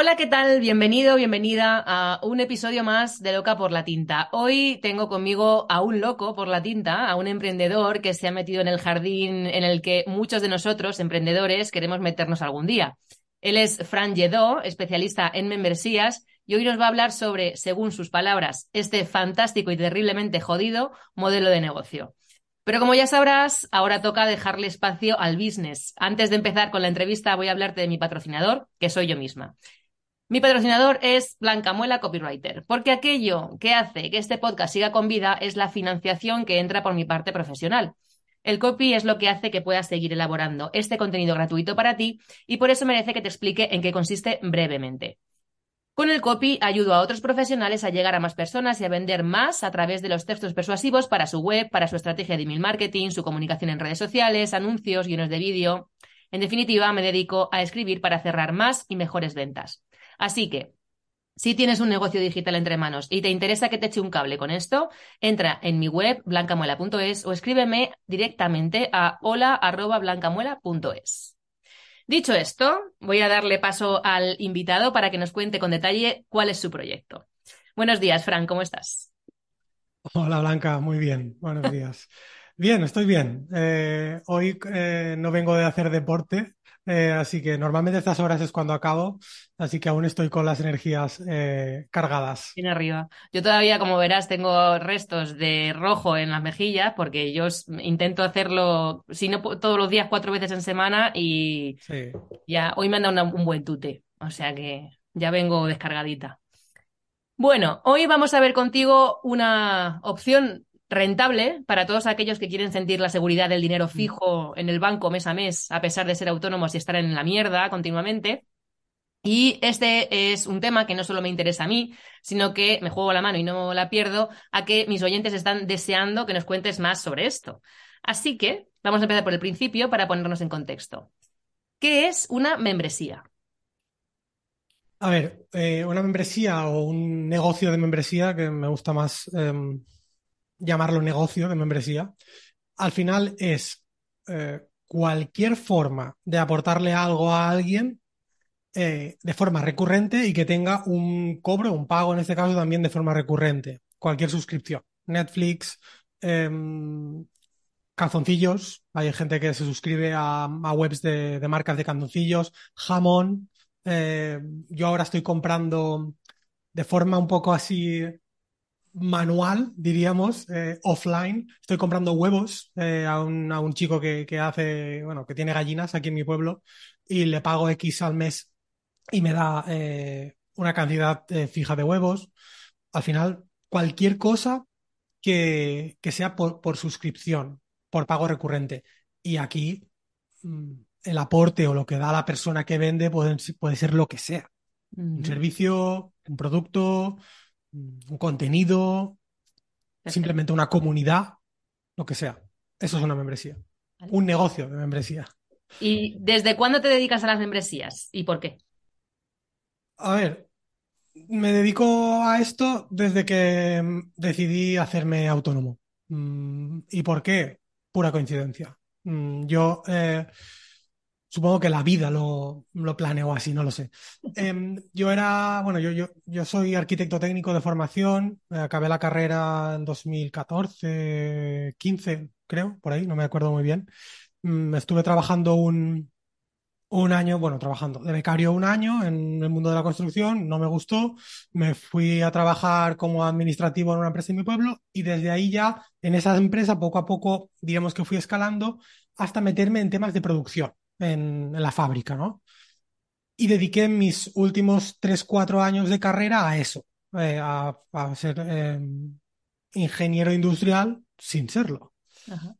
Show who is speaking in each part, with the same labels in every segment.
Speaker 1: Hola, ¿qué tal? Bienvenido, bienvenida a un episodio más de Loca por la Tinta. Hoy tengo conmigo a un loco por la tinta, a un emprendedor que se ha metido en el jardín en el que muchos de nosotros, emprendedores, queremos meternos algún día. Él es Fran Lledó, especialista en membresías, y hoy nos va a hablar sobre, según sus palabras, este fantástico y terriblemente jodido modelo de negocio. Pero como ya sabrás, ahora toca dejarle espacio al business. Antes de empezar con la entrevista, voy a hablarte de mi patrocinador, que soy yo misma. Mi patrocinador es Blanca Muela Copywriter, porque aquello que hace que este podcast siga con vida es la financiación que entra por mi parte profesional. El copy es lo que hace que puedas seguir elaborando este contenido gratuito para ti y por eso merece que te explique en qué consiste brevemente. Con el copy ayudo a otros profesionales a llegar a más personas y a vender más a través de los textos persuasivos para su web, para su estrategia de email marketing, su comunicación en redes sociales, anuncios, guiones de vídeo. En definitiva, me dedico a escribir para cerrar más y mejores ventas. Así que, si tienes un negocio digital entre manos y te interesa que te eche un cable con esto, entra en mi web blancamuela.es o escríbeme directamente a hola@blancamuela.es. Dicho esto, voy a darle paso al invitado para que nos cuente con detalle cuál es su proyecto. Buenos días, Fran, ¿cómo estás?
Speaker 2: Hola, Blanca, muy bien. Buenos días. Bien, estoy bien. Eh, hoy eh, no vengo de hacer deporte, eh, así que normalmente estas horas es cuando acabo, así que aún estoy con las energías eh, cargadas.
Speaker 1: Bien arriba. Yo todavía, como verás, tengo restos de rojo en las mejillas porque yo intento hacerlo, si no todos los días, cuatro veces en semana y ya hoy me han dado un buen tute, o sea que ya vengo descargadita. Bueno, hoy vamos a ver contigo una opción rentable para todos aquellos que quieren sentir la seguridad del dinero mm. fijo en el banco mes a mes, a pesar de ser autónomos y estar en la mierda continuamente. Y este es un tema que no solo me interesa a mí, sino que me juego la mano y no la pierdo a que mis oyentes están deseando que nos cuentes más sobre esto. Así que vamos a empezar por el principio para ponernos en contexto. ¿Qué es una membresía?
Speaker 2: A ver, eh, una membresía o un negocio de membresía, que me gusta más em, llamarlo negocio de membresía, al final es eh, cualquier forma de aportarle algo a alguien eh, de forma recurrente y que tenga un cobro, un pago en este caso también de forma recurrente. Cualquier suscripción. Netflix, em, calzoncillos. Hay gente que se suscribe a, webs de, marcas de calzoncillos. Jamón. Eh, yo ahora estoy comprando de forma un poco así manual, diríamos, eh, offline. Estoy comprando huevos eh, a, un, a, un, chico que, que, hace, bueno, que tiene gallinas aquí en mi pueblo y le pago X al mes y me da eh, una cantidad fija de huevos. Al final, cualquier cosa que, que sea por, por, suscripción, por pago recurrente. Y aquí mm, el aporte o lo que da la persona que vende puede, puede ser lo que sea. Un servicio, un producto, un contenido, simplemente una comunidad, lo que sea. Eso es una membresía. Un negocio de membresía.
Speaker 1: ¿Y desde cuándo te dedicas a las membresías y por qué?
Speaker 2: A ver, me dedico a esto desde que mm, decidí hacerme autónomo. Mm, ¿Y por qué? Pura coincidencia. Mm, yo eh, Supongo que la vida lo, lo planeó así, no lo sé. Em, yo era, bueno, yo, soy arquitecto técnico de formación, acabé la carrera en 2014, 15, creo, por ahí, no me acuerdo muy bien. Mm, estuve trabajando un, un año, bueno, trabajando de becario un año en el mundo de la construcción, no me gustó, me fui a trabajar como administrativo en una empresa en mi pueblo y desde ahí ya en esa empresa poco a poco, digamos que fui escalando hasta meterme en temas de producción en, en la fábrica, ¿no? Y dediqué mis últimos 3, 4 años de carrera a eso, eh, a, a, ser eh, ingeniero industrial sin serlo.
Speaker 1: Ajá.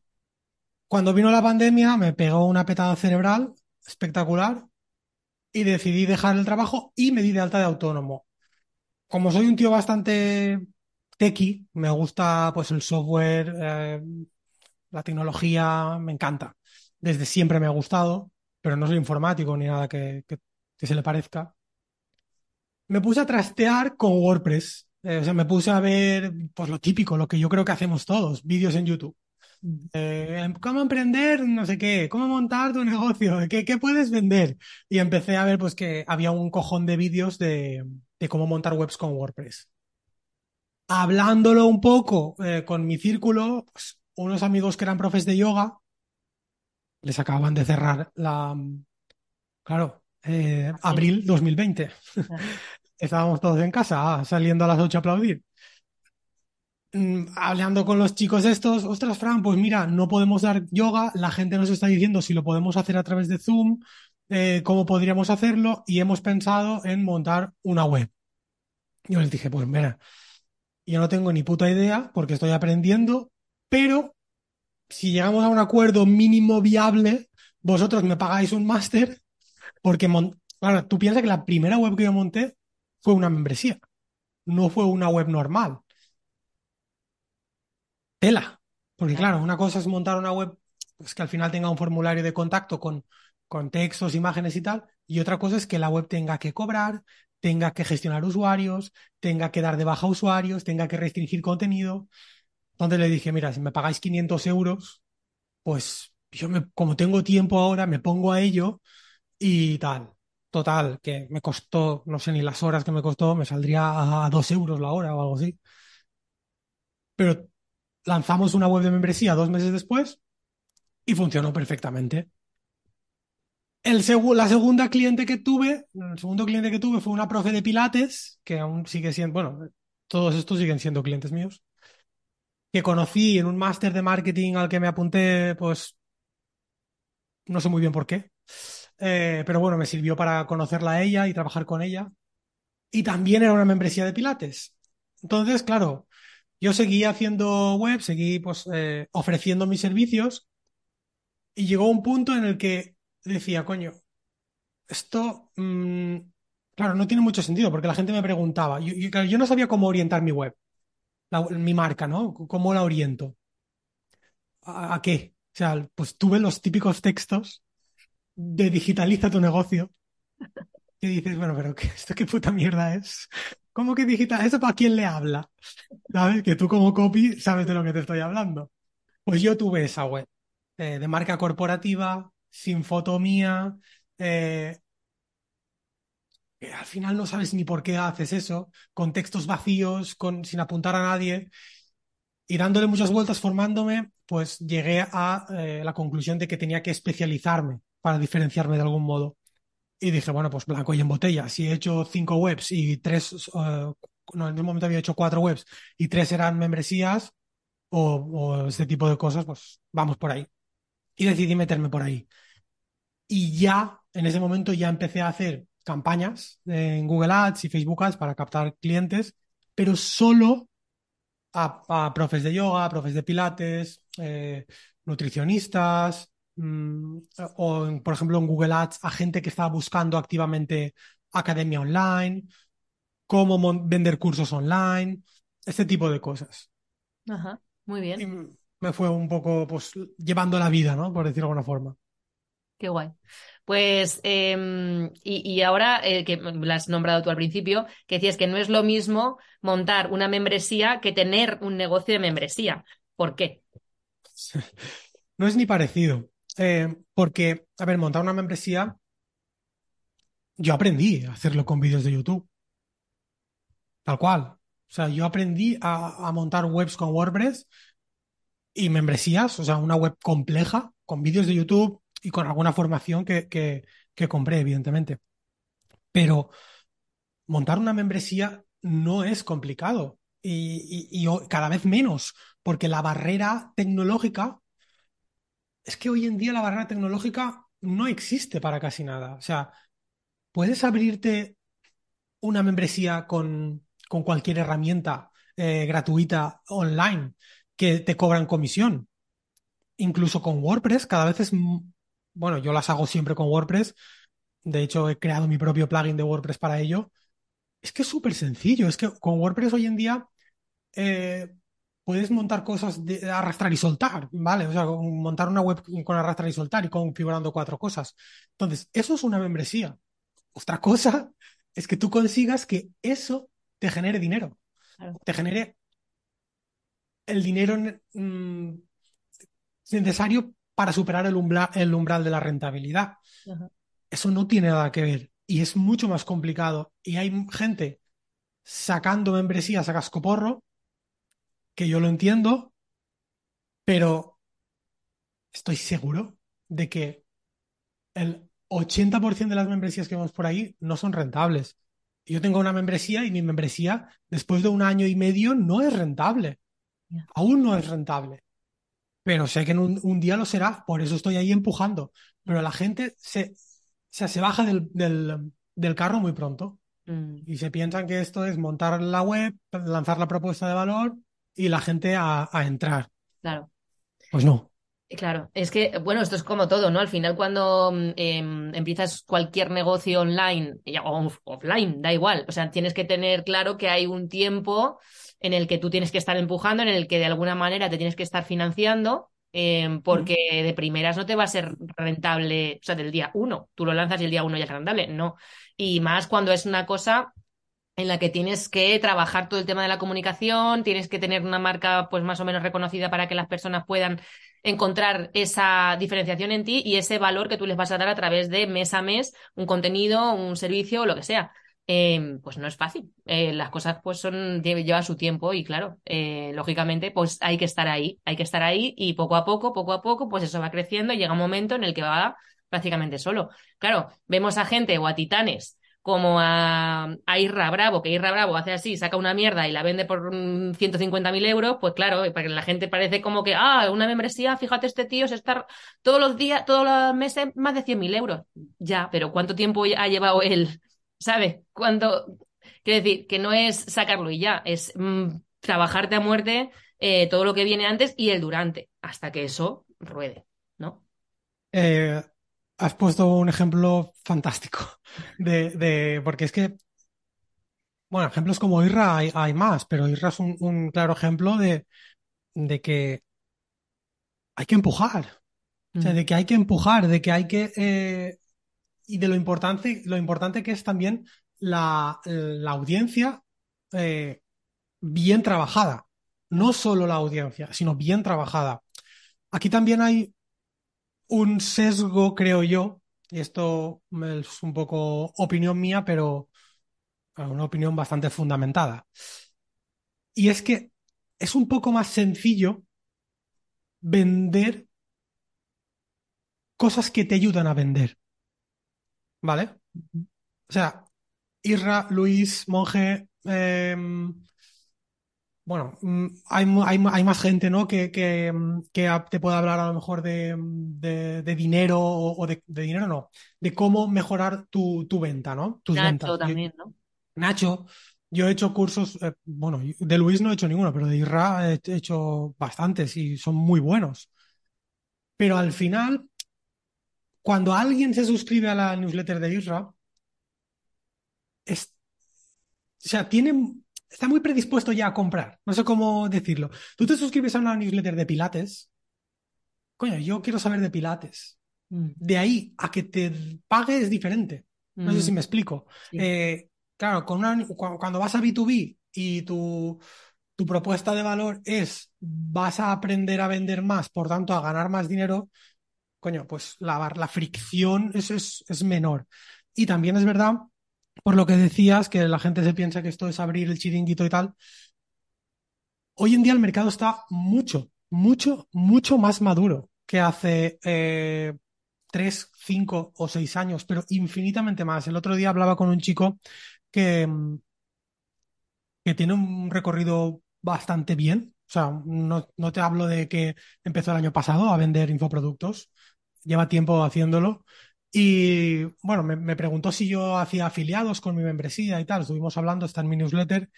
Speaker 2: Cuando vino la pandemia me pegó una petada cerebral espectacular y decidí dejar el trabajo y me di de alta de autónomo. Como soy un tío bastante techie, me gusta pues el software, eh, la tecnología, me encanta. Desde siempre me ha gustado, pero no soy informático ni nada que, que, que se le parezca. Me puse a trastear con WordPress. Eh, o sea, me puse a ver pues lo típico, lo que yo creo que hacemos todos, vídeos en YouTube. Eh, ¿Cómo emprender? No sé qué. ¿Cómo montar tu negocio? ¿Qué, ¿Qué, puedes vender? Y empecé a ver pues que había un cojón de vídeos de, de cómo montar webs con WordPress. Hablándolo un poco eh, con mi círculo, pues unos amigos que eran profes de yoga les acababan de cerrar la... Claro, eh, abril 2020. Estábamos todos en casa, saliendo a las 8 a aplaudir hablando con los chicos estos, ostras, Fran, pues mira, no podemos dar yoga, la gente nos está diciendo si lo podemos hacer a través de Zoom, eh, cómo podríamos hacerlo, y hemos pensado en montar una web. Yo les dije, pues mira, yo no tengo ni puta idea porque estoy aprendiendo, pero si llegamos a un acuerdo mínimo viable, vosotros me pagáis un máster, porque, claro, tú piensas que la primera web que yo monté fue una membresía, no fue una web normal tela. Porque claro, una cosa es montar una web pues, que al final tenga un formulario de contacto con, con textos, imágenes y tal, y otra cosa es que la web tenga que cobrar, tenga que gestionar usuarios, tenga que dar de baja usuarios, tenga que restringir contenido. Entonces le dije, mira, si me pagáis 500 euros, pues yo me, como tengo tiempo ahora, me pongo a ello y tal. Total, que me costó, no sé ni las horas que me costó, me saldría a dos euros la hora o algo así. Pero lanzamos una web de membresía dos meses después y funcionó perfectamente. El seg la segunda cliente que tuve, el segundo cliente que tuve fue una profe de Pilates, que aún sigue siendo, bueno, todos estos siguen siendo clientes míos, que conocí en un máster de marketing al que me apunté, pues, no sé muy bien por qué, eh, pero bueno, me sirvió para conocerla a ella y trabajar con ella. Y también era una membresía de Pilates. Entonces, claro, yo seguí haciendo web, seguí pues, eh, ofreciendo mis servicios y llegó un punto en el que decía, coño, esto, mmm, claro, no tiene mucho sentido porque la gente me preguntaba, yo no sabía cómo orientar mi web, mi marca, ¿no? ¿Cómo la oriento? ¿A, ¿A, qué? O sea, pues tuve los típicos textos de digitaliza tu negocio. Y dices, bueno, pero ¿qué, ¿esto qué puta mierda es? ¿Cómo que digital? ¿Eso para quién le habla? ¿Sabes? Que tú como copy sabes de lo que te estoy hablando. Pues yo tuve esa web eh, de marca corporativa, sin foto mía, al final no sabes ni por qué haces eso, con textos vacíos, sin apuntar a nadie. Y dándole muchas vueltas, formándome, pues llegué a eh, la conclusión de que tenía que especializarme para diferenciarme de algún modo. Y dije, bueno, pues blanco y en botella. Si he hecho cinco webs y tres, uh, no, en un momento había hecho cuatro webs y tres eran membresías o, o este tipo de cosas, pues vamos por ahí. Y decidí meterme por ahí. Y ya, en ese momento, ya empecé a hacer campañas en Google Ads y Facebook Ads para captar clientes, pero solo a, a profes de yoga, profes de pilates, eh, nutricionistas, o, por ejemplo, en Google Ads a gente que estaba buscando activamente academia online, cómo vender cursos online, este tipo de cosas.
Speaker 1: Ajá, muy bien.
Speaker 2: Y me fue un poco pues llevando la vida, ¿no? Por decirlo de alguna forma.
Speaker 1: Qué guay. Pues, eh, y, ahora eh, que la has nombrado tú al principio, que decías que no es lo mismo montar una membresía que tener un negocio de membresía. ¿Por qué?
Speaker 2: No es ni parecido. Eh, porque, a ver, montar una membresía, yo aprendí a hacerlo con vídeos de YouTube. Tal cual. O sea, yo aprendí a, a montar webs con WordPress y membresías, o sea, una web compleja con vídeos de YouTube y con alguna formación que, que, compré, evidentemente. Pero montar una membresía no es complicado y, y- cada vez menos, porque la barrera tecnológica, es que hoy en día la barrera tecnológica no existe para casi nada. O sea, puedes abrirte una membresía con, con cualquier herramienta eh, gratuita online que te cobran comisión. Incluso con WordPress, cada vez es, bueno, yo las hago siempre con WordPress. De hecho, he creado mi propio plugin de WordPress para ello. Es que es súper sencillo. Es que con WordPress hoy en día eh, puedes montar cosas de arrastrar y soltar, ¿vale? O sea, montar una web con arrastrar y soltar y configurando cuatro cosas. Entonces, eso es una membresía. Otra cosa es que tú consigas que eso te genere dinero,
Speaker 1: Claro.
Speaker 2: te genere el dinero mm, necesario para superar el umbral, el umbral de la rentabilidad.
Speaker 1: Ajá.
Speaker 2: Eso no tiene nada que ver y es mucho más complicado. Y hay gente sacando membresías a cascoporro, que yo lo entiendo, pero estoy seguro de que el 80% de las membresías que vemos por ahí no son rentables. Yo tengo una membresía y mi membresía, después de un año y medio, no es rentable. Aún no es rentable. Pero sé que en un, un día lo será, por eso estoy ahí empujando. Pero la gente se, se, se baja del, del, del carro muy pronto
Speaker 1: Mm,
Speaker 2: y se piensan que esto es montar la web, lanzar la propuesta de valor y la gente a, a entrar.
Speaker 1: claro.
Speaker 2: Pues no.
Speaker 1: Claro, es que, bueno, esto es como todo, ¿no? Al final, cuando mm, em, empiezas cualquier negocio online ya, o off- offline, da igual. O sea, tienes que tener claro que hay un tiempo en el que tú tienes que estar empujando, en el que de alguna manera te tienes que estar financiando, em, porque de primeras no te va a ser rentable, o sea, del día uno. Tú lo lanzas y el día uno ya es rentable. No. Y más cuando es una cosa en la que tienes que trabajar todo el tema de la comunicación, tienes que tener una marca pues más o menos reconocida para que las personas puedan encontrar esa diferenciación en ti y ese valor que tú les vas a dar a través de mes a mes un contenido, un servicio o lo que sea. Eh, pues no es fácil. Eh, las cosas pues son lleva su tiempo y claro, eh, lógicamente pues hay que estar ahí, hay que estar ahí y poco a poco, poco a poco, pues eso va creciendo y llega un momento en el que va prácticamente solo. Claro, vemos a gente o a titanes como a, a Irra Bravo, que Irra Bravo hace así, saca una mierda y la vende por mm, 150.000 euros, pues claro, que la gente parece como que, ah, una membresía, fíjate, este tío se está todos los días, todos los meses, más de 100.000 euros. Ya, pero ¿cuánto tiempo ha llevado él? ¿Sabes? Cuando, quiero decir, que no es sacarlo y ya, es mm, trabajarte a muerte eh, todo lo que viene antes y el durante, hasta que eso ruede, ¿no?
Speaker 2: Eh, has puesto un ejemplo fantástico de, de- porque es que, bueno, ejemplos como Irra hay, hay más, pero Irra es un, un claro ejemplo de, de que hay que empujar, o sea,
Speaker 1: Mm,
Speaker 2: de que hay que empujar, de que hay que, eh, y de lo importante, lo importante que es también la, la audiencia eh, bien trabajada, no solo la audiencia, sino bien trabajada. Aquí también hay un sesgo, creo yo, y esto es un poco opinión mía, pero una opinión bastante fundamentada. Y es que es un poco más sencillo vender cosas que te ayudan a vender, ¿vale? O sea, Irra, Luis, Monje, em, bueno, mm, hay, hay, hay más gente, ¿no? Que, que, mm, que te puede hablar a lo mejor de, mm, de- de dinero o, de, de dinero, no, de cómo mejorar tu, tu venta, ¿no? Tus ventas.
Speaker 1: Nacho
Speaker 2: Yo-
Speaker 1: también, ¿no?
Speaker 2: Nacho, yo he hecho cursos, eh, bueno, de Luis no he hecho ninguno, pero de Irra he hecho bastantes y son muy buenos. Pero al final, cuando alguien se suscribe a la newsletter de Isra, es, o sea, tiene, está muy predispuesto ya a comprar. No sé cómo decirlo. Tú te suscribes a una newsletter de Pilates. Coño, yo quiero saber de Pilates.
Speaker 1: Mm,
Speaker 2: De ahí a que te pague es diferente. No sé
Speaker 1: mm,
Speaker 2: si me explico.
Speaker 1: sí.
Speaker 2: Eh, claro, con una- cu- cuando vas a B2B y tu, tu propuesta de valor es vas a aprender a vender más, por tanto a ganar más dinero, coño, pues la, la fricción es, menor. Y también es verdad, por lo que decías, que la gente se piensa que esto es abrir el chiringuito y tal. Hoy en día el mercado está mucho, mucho, mucho más maduro que hace eh, tres, cinco o seis años, pero infinitamente más. El otro día hablaba con un chico que, que tiene un recorrido bastante bien. O sea, no, no te hablo de que empezó el año pasado a vender infoproductos, lleva tiempo haciéndolo. Y bueno, me, preguntó si yo hacía afiliados con mi membresía y tal. Estuvimos hablando, está en mi newsletter.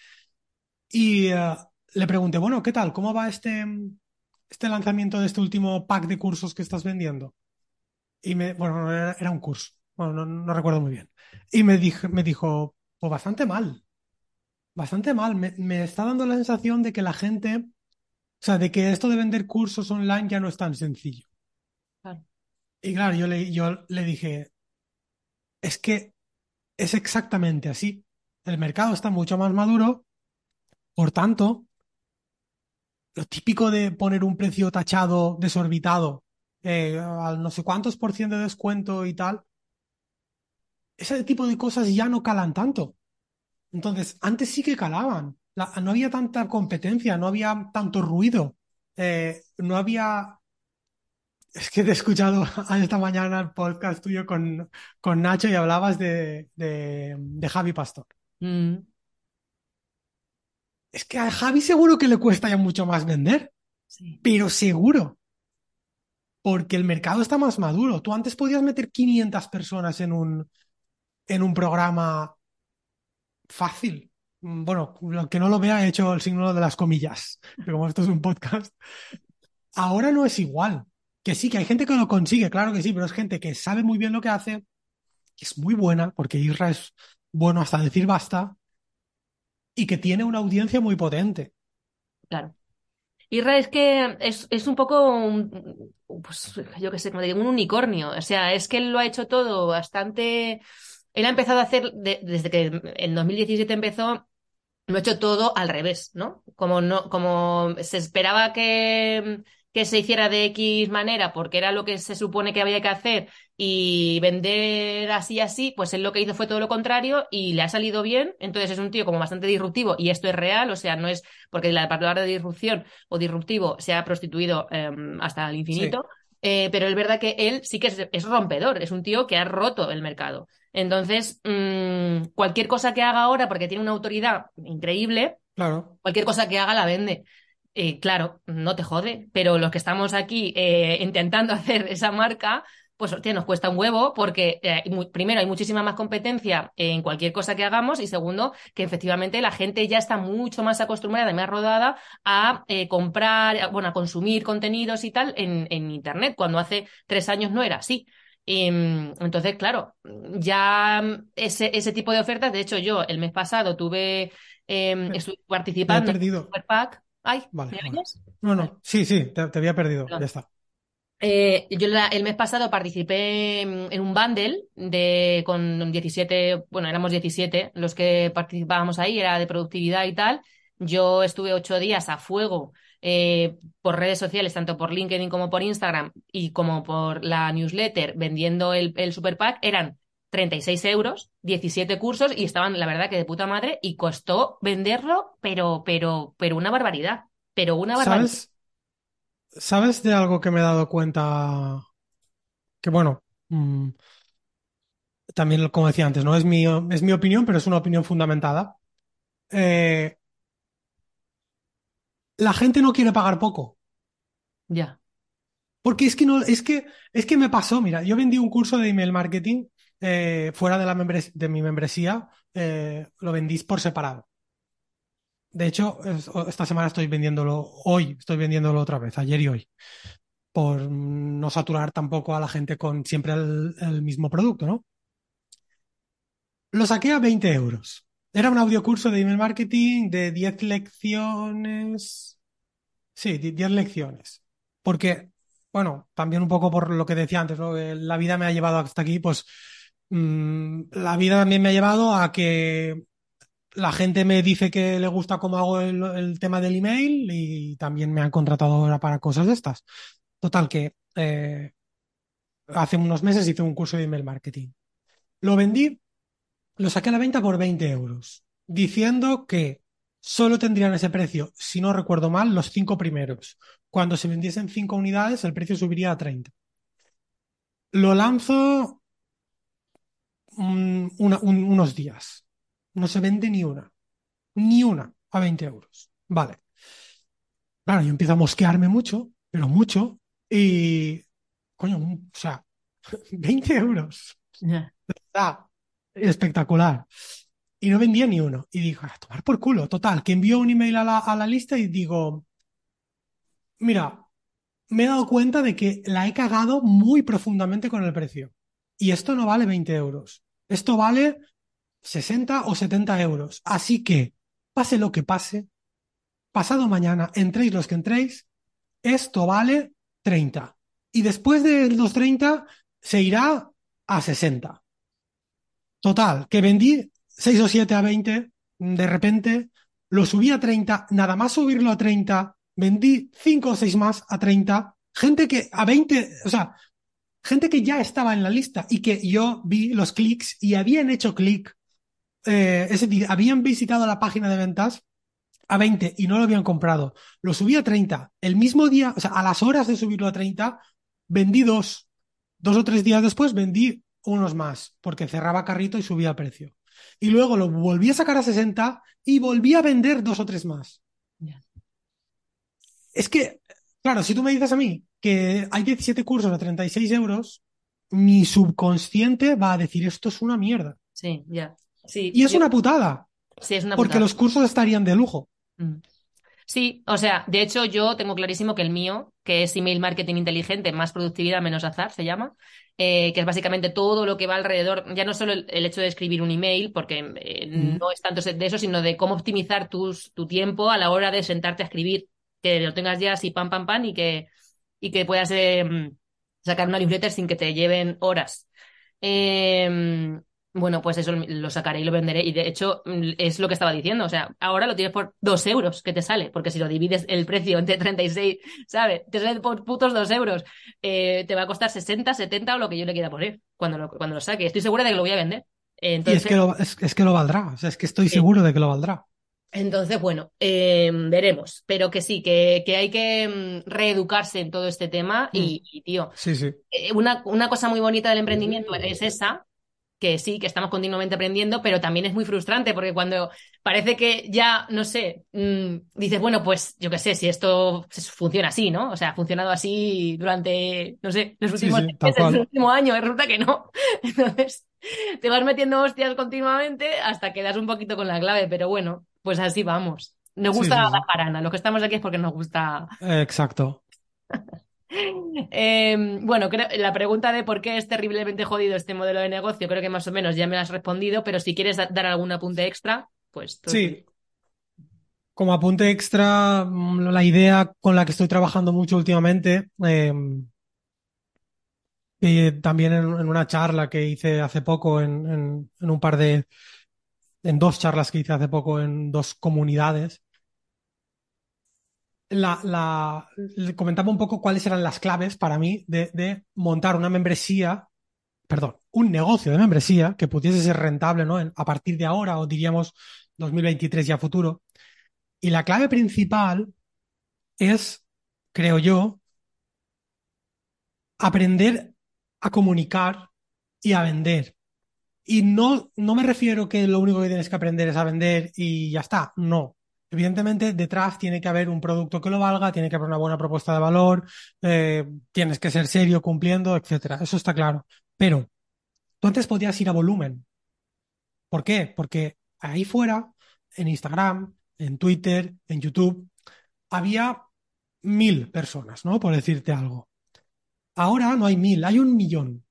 Speaker 2: Y uh, le pregunté, bueno, ¿qué tal? ¿Cómo va este, este lanzamiento de este último pack de cursos que estás vendiendo? Y me, bueno, era, era un curso, bueno, no, no, recuerdo muy bien. Y me, dije, me dijo, pues bastante mal, bastante mal. Me, me está dando la sensación de que la gente, o sea, de que esto de vender cursos online ya no es tan sencillo. Y claro, yo le, yo le dije, es que es exactamente así. El mercado está mucho más maduro, por tanto, lo típico de poner un precio tachado desorbitado eh, al no sé cuántos por ciento de descuento y tal, ese tipo de cosas ya no calan tanto. Entonces, antes sí que calaban. La, no había tanta competencia, no había tanto ruido, eh, no había... Es que te he escuchado esta mañana el podcast tuyo con, con Nacho y hablabas de, de, de Javi Pastor.
Speaker 1: Mm.
Speaker 2: Es que a Javi seguro que le cuesta ya mucho más vender,
Speaker 1: Sí.
Speaker 2: pero seguro. Porque el mercado está más maduro. Tú antes podías meter 500 personas en un, en un programa fácil. Mm, Bueno, lo que no lo vea he hecho el signo de las comillas, pero como esto es un podcast. Ahora no es igual. Que sí, que hay gente que lo consigue, claro que sí, pero es gente que sabe muy bien lo que hace, que es muy buena, porque Isra es bueno hasta decir basta, y que tiene una audiencia muy potente.
Speaker 1: Claro. Irra es que es, es un poco, un, pues yo qué sé, como un unicornio. O sea, es que él lo ha hecho todo bastante. Él ha empezado a hacer, de- desde que en 2017 empezó, lo ha hecho todo al revés, ¿no? Como no, como se esperaba que, que se hiciera de X manera, porque era lo que se supone que había que hacer, y vender así así, pues él lo que hizo fue todo lo contrario y le ha salido bien. Entonces es un tío como bastante disruptivo, y esto es real, o sea, no es porque la palabra de disrupción o disruptivo se ha prostituido eh, hasta el infinito. Eh, pero es verdad que él sí que es, es rompedor, es un tío que ha roto el mercado. Entonces, mm, cualquier cosa que haga ahora, porque tiene una autoridad increíble,
Speaker 2: Claro.
Speaker 1: cualquier cosa que haga la vende. Eh, claro, no te jode, pero los que estamos aquí eh, intentando hacer esa marca, pues hostia, nos cuesta un huevo porque eh, hay mu- primero hay muchísima más competencia en cualquier cosa que hagamos y segundo, que efectivamente la gente ya está mucho más acostumbrada y más rodada a eh, comprar, a- bueno, a consumir contenidos y tal en, en Internet, cuando hace tres años no era así. Mm, entonces, claro, ya mm, ese, ese tipo de ofertas, de hecho yo el mes pasado tuve, eh, estuve participando en
Speaker 2: perdido.
Speaker 1: Super Pack. Ay,
Speaker 2: Vale,
Speaker 1: ¿me
Speaker 2: vale.
Speaker 1: oyes?
Speaker 2: No, no. Sí, sí, te, te había perdido.
Speaker 1: perdón.
Speaker 2: Ya está.
Speaker 1: Eh, yo la- el mes pasado participé en, en un bundle de, con 17, bueno, éramos 17 los que participábamos ahí, era de productividad y tal. Yo estuve ocho días a fuego eh, por redes sociales, tanto por LinkedIn como por Instagram y como por la newsletter vendiendo el, el Super Pack. Eran 36 euros, 17 cursos y estaban, la verdad, que de puta madre y costó venderlo, pero, pero, pero una barbaridad, pero una barbaridad.
Speaker 2: ¿Sabes? ¿Sabes de algo que me he dado cuenta? Que bueno, mm, también como decía antes, no es mi, es mi opinión, pero es una opinión fundamentada. Eh, la gente no quiere pagar poco.
Speaker 1: Ya,
Speaker 2: Porque es que no, es que, es que me pasó, mira, yo vendí un curso de email marketing eh, fuera de la de mi membresía, eh, lo vendí por separado. De hecho, es- esta semana estoy vendiéndolo, hoy estoy vendiéndolo otra vez, ayer y hoy, por no saturar tampoco a la gente con siempre el, mismo producto, ¿no? Lo saqué a 20 euros. Era un audiocurso de email marketing de 10 lecciones. Sí, di- 10 lecciones. Porque, bueno, también un poco por lo que decía antes, ¿no? Eh, La vida me ha llevado hasta aquí, pues la vida también me ha llevado a que la gente me dice que le gusta cómo hago el, el tema del email y también me han contratado ahora para cosas de estas. Total, que eh, hace unos meses hice un curso de email marketing. Lo vendí, lo saqué a la venta por 20 euros, diciendo que solo tendrían ese precio, si no recuerdo mal, los cinco primeros. Cuando se vendiesen cinco unidades, el precio subiría a 30. Lo lanzo un- una- un- unos días. No se vende ni una. Ni una a 20 euros. Vale. Claro, yo empiezo a mosquearme mucho, pero mucho. Y, coño, un- o sea, 20 euros. Espectacular. Y no vendía ni uno. Y digo, a tomar por culo. Total, que envío un email a la, a la lista y digo, mira, me he dado cuenta de que la he cagado muy profundamente con el precio. Y esto no vale 20 euros. Esto vale 60 o 70 euros. Así que, pase lo que pase, pasado mañana, entréis los que entréis, esto vale 30. Y después de los 30 se irá a 60. Total, que vendí 6 o 7 a 20, de repente lo subí a 30, nada más subirlo a 30, vendí 5 o 6 más a 30, gente que a 20, o sea, gente que ya estaba en la lista y que yo vi los clics y habían hecho clic, eh, es decir, habían visitado la página de ventas a 20 y no lo habían comprado. Lo subí a 30. El mismo día, o sea, a las horas de subirlo a 30, vendí dos. Dos o tres días después vendí unos más, porque cerraba carrito y subía precio. Y luego lo volví a sacar a 60 y volví a vender dos o tres más. Es que, claro, si tú me dices a mí que hay 17 cursos a 36 euros, mi subconsciente va a decir esto es una mierda.
Speaker 1: Sí, ya. Sí,
Speaker 2: Y es
Speaker 1: yo-
Speaker 2: una putada,
Speaker 1: sí, es una
Speaker 2: porque
Speaker 1: putada.
Speaker 2: los cursos estarían de lujo.
Speaker 1: Mm. Sí, o sea, de hecho yo tengo clarísimo que el mío, que es email marketing inteligente, más productividad, menos azar, se llama, eh, que es básicamente todo lo que va alrededor, ya no solo el, el hecho de escribir un email, porque eh,
Speaker 2: Mm.
Speaker 1: no es tanto de eso, sino de cómo optimizar tus, tu tiempo a la hora de sentarte a escribir, que lo tengas ya así pam, pam, pam y que, y que puedas eh, mm, sacar una newsletter sin que te lleven horas. Eh, bueno, pues eso lo sacaré y lo venderé. Y de hecho, mm, es lo que estaba diciendo. O sea, ahora lo tienes por dos euros que te sale, porque si lo divides el precio entre 36, ¿sabes? Te sale por putos dos euros. Eh, te va a costar 60, 70 o lo que yo le quiera poner cuando lo, cuando lo saque. Estoy segura de que lo voy a vender.
Speaker 2: Y es
Speaker 1: Entonces,
Speaker 2: que lo, es, es que lo valdrá. O sea, es que estoy seguro de que lo valdrá.
Speaker 1: Entonces bueno, eh, veremos. Pero que sí, que, que hay que mm, reeducarse en todo este tema. Y, y, tío,
Speaker 2: Sí, sí.
Speaker 1: eh, una, una cosa muy bonita del emprendimiento es esa, que sí, que estamos continuamente aprendiendo, pero también es muy frustrante porque cuando parece que ya, no sé, mm, dices, bueno, pues yo qué sé, si esto funciona así, ¿no? O sea, ha funcionado así durante, no sé, los
Speaker 2: Sí,
Speaker 1: últimos
Speaker 2: sí, tal
Speaker 1: meses, el último año, resulta que no. Entonces, te vas metiendo hostias continuamente hasta que das un poquito con la clave, pero bueno, pues así vamos. Nos
Speaker 2: Sí,
Speaker 1: gusta
Speaker 2: sí, sí.
Speaker 1: la jarana, los que estamos aquí es porque nos gusta
Speaker 2: Exacto.
Speaker 1: eh, bueno, creo, la pregunta de por qué es terriblemente jodido este modelo de negocio, creo que más o menos ya me la has respondido, pero si quieres da- dar algún apunte extra, pues
Speaker 2: Sí. Como apunte extra, mm, la idea con la que estoy trabajando mucho últimamente, eh, y también en, en una charla que hice hace poco, en, en- en un par de, en dos charlas que hice hace poco en dos comunidades, la, la, comentaba un poco cuáles eran las claves para mí de, montar una membresía, perdón, un negocio de membresía que pudiese ser rentable, ¿no? A partir de ahora, o diríamos 2023 y a futuro. Y la clave principal es, creo yo, aprender a comunicar y a vender. Y no, no me refiero que lo único que tienes que aprender es a vender y ya está. No. Evidentemente, detrás tiene que haber un producto que lo valga, tiene que haber una buena propuesta de valor, eh, tienes que ser serio cumpliendo, etcétera. Eso está claro. Pero tú antes podías ir a volumen. ¿Por qué? Porque ahí fuera, en Instagram, en Twitter, en YouTube, había mil personas, ¿no? Por decirte algo. Ahora no hay mil, hay un millón.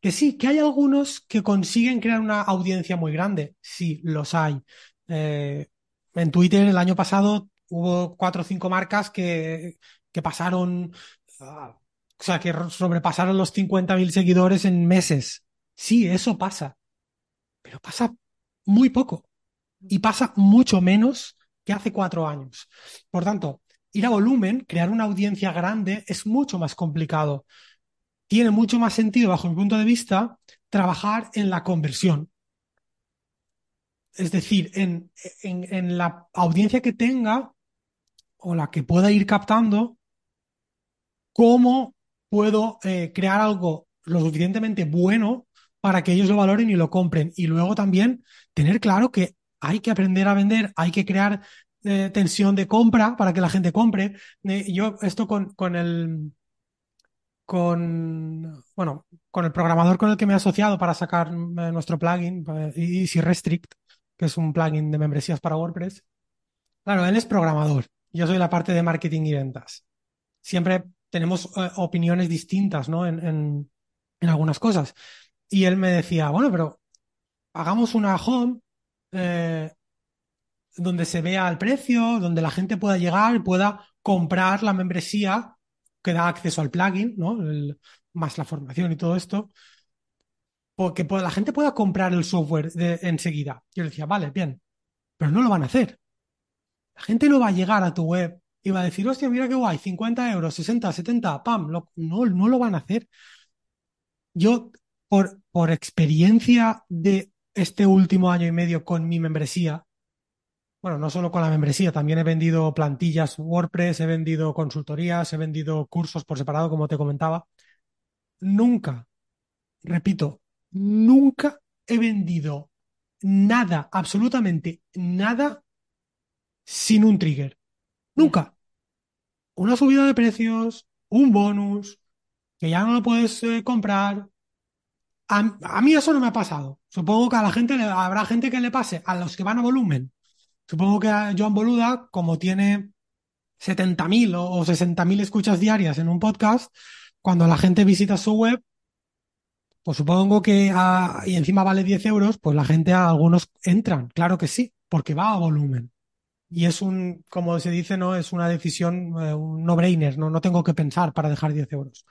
Speaker 2: Que sí, que hay algunos que consiguen crear una audiencia muy grande. Sí, los hay. Eh, en Twitter el año pasado hubo cuatro o cinco marcas que, que pasaron, ah, o sea, que sobrepasaron los 50.000 seguidores en meses. Sí, eso pasa. Pero pasa muy poco. Y pasa mucho menos que hace cuatro años. Por tanto, ir a volumen, crear una audiencia grande, es mucho más complicado. Tiene mucho más sentido, bajo mi punto de vista, trabajar en la conversión. Es decir, en, la audiencia que tenga o la que pueda ir captando, cómo puedo eh, crear algo lo suficientemente bueno para que ellos lo valoren y lo compren. Y luego también tener claro que hay que aprender a vender, hay que crear eh, tensión de compra para que la gente compre. Eh, yo esto con, el con bueno con el programador con el que me he asociado para sacar nuestro plugin Easy Restrict, que es un plugin de membresías para WordPress. Claro, él es programador. Yo soy la parte de marketing y ventas. Siempre tenemos opiniones distintas, ¿no? En, en, en algunas cosas. Y él me decía, bueno, pero hagamos una home eh, donde se vea el precio, donde la gente pueda llegar y pueda comprar la membresía que da acceso al plugin, ¿no? más la formación y todo esto, porque la gente pueda comprar el software enseguida. Yo le decía, vale, bien, pero no lo van a hacer. La gente no va a llegar a tu web y va a decir, hostia, mira qué guay, 50 euros, 60, 70, pam, no, no lo van a hacer. Yo por, por experiencia de este último año y medio con mi membresía, bueno, no solo con la membresía, también he vendido plantillas WordPress, he vendido consultorías, he vendido cursos por separado, como te comentaba. Nunca, repito, nunca he vendido nada, absolutamente nada sin un trigger. Nunca. Una subida de precios, un bonus, que ya no lo puedes eh, comprar, a, mí eso no me ha pasado. Supongo que a la gente habrá gente que le pase, a los que van a volumen. Supongo que a Joan Boluda, como tiene 70.000 o, o 60.000 escuchas diarias en un podcast, cuando la gente visita su web, pues supongo que y encima vale 10 euros, pues la gente, a algunos entran, claro que sí, porque va a volumen. Y es un, como se dice, no, es una decisión, eh, un no-brainer, no, no tengo que pensar para dejar 10 euros.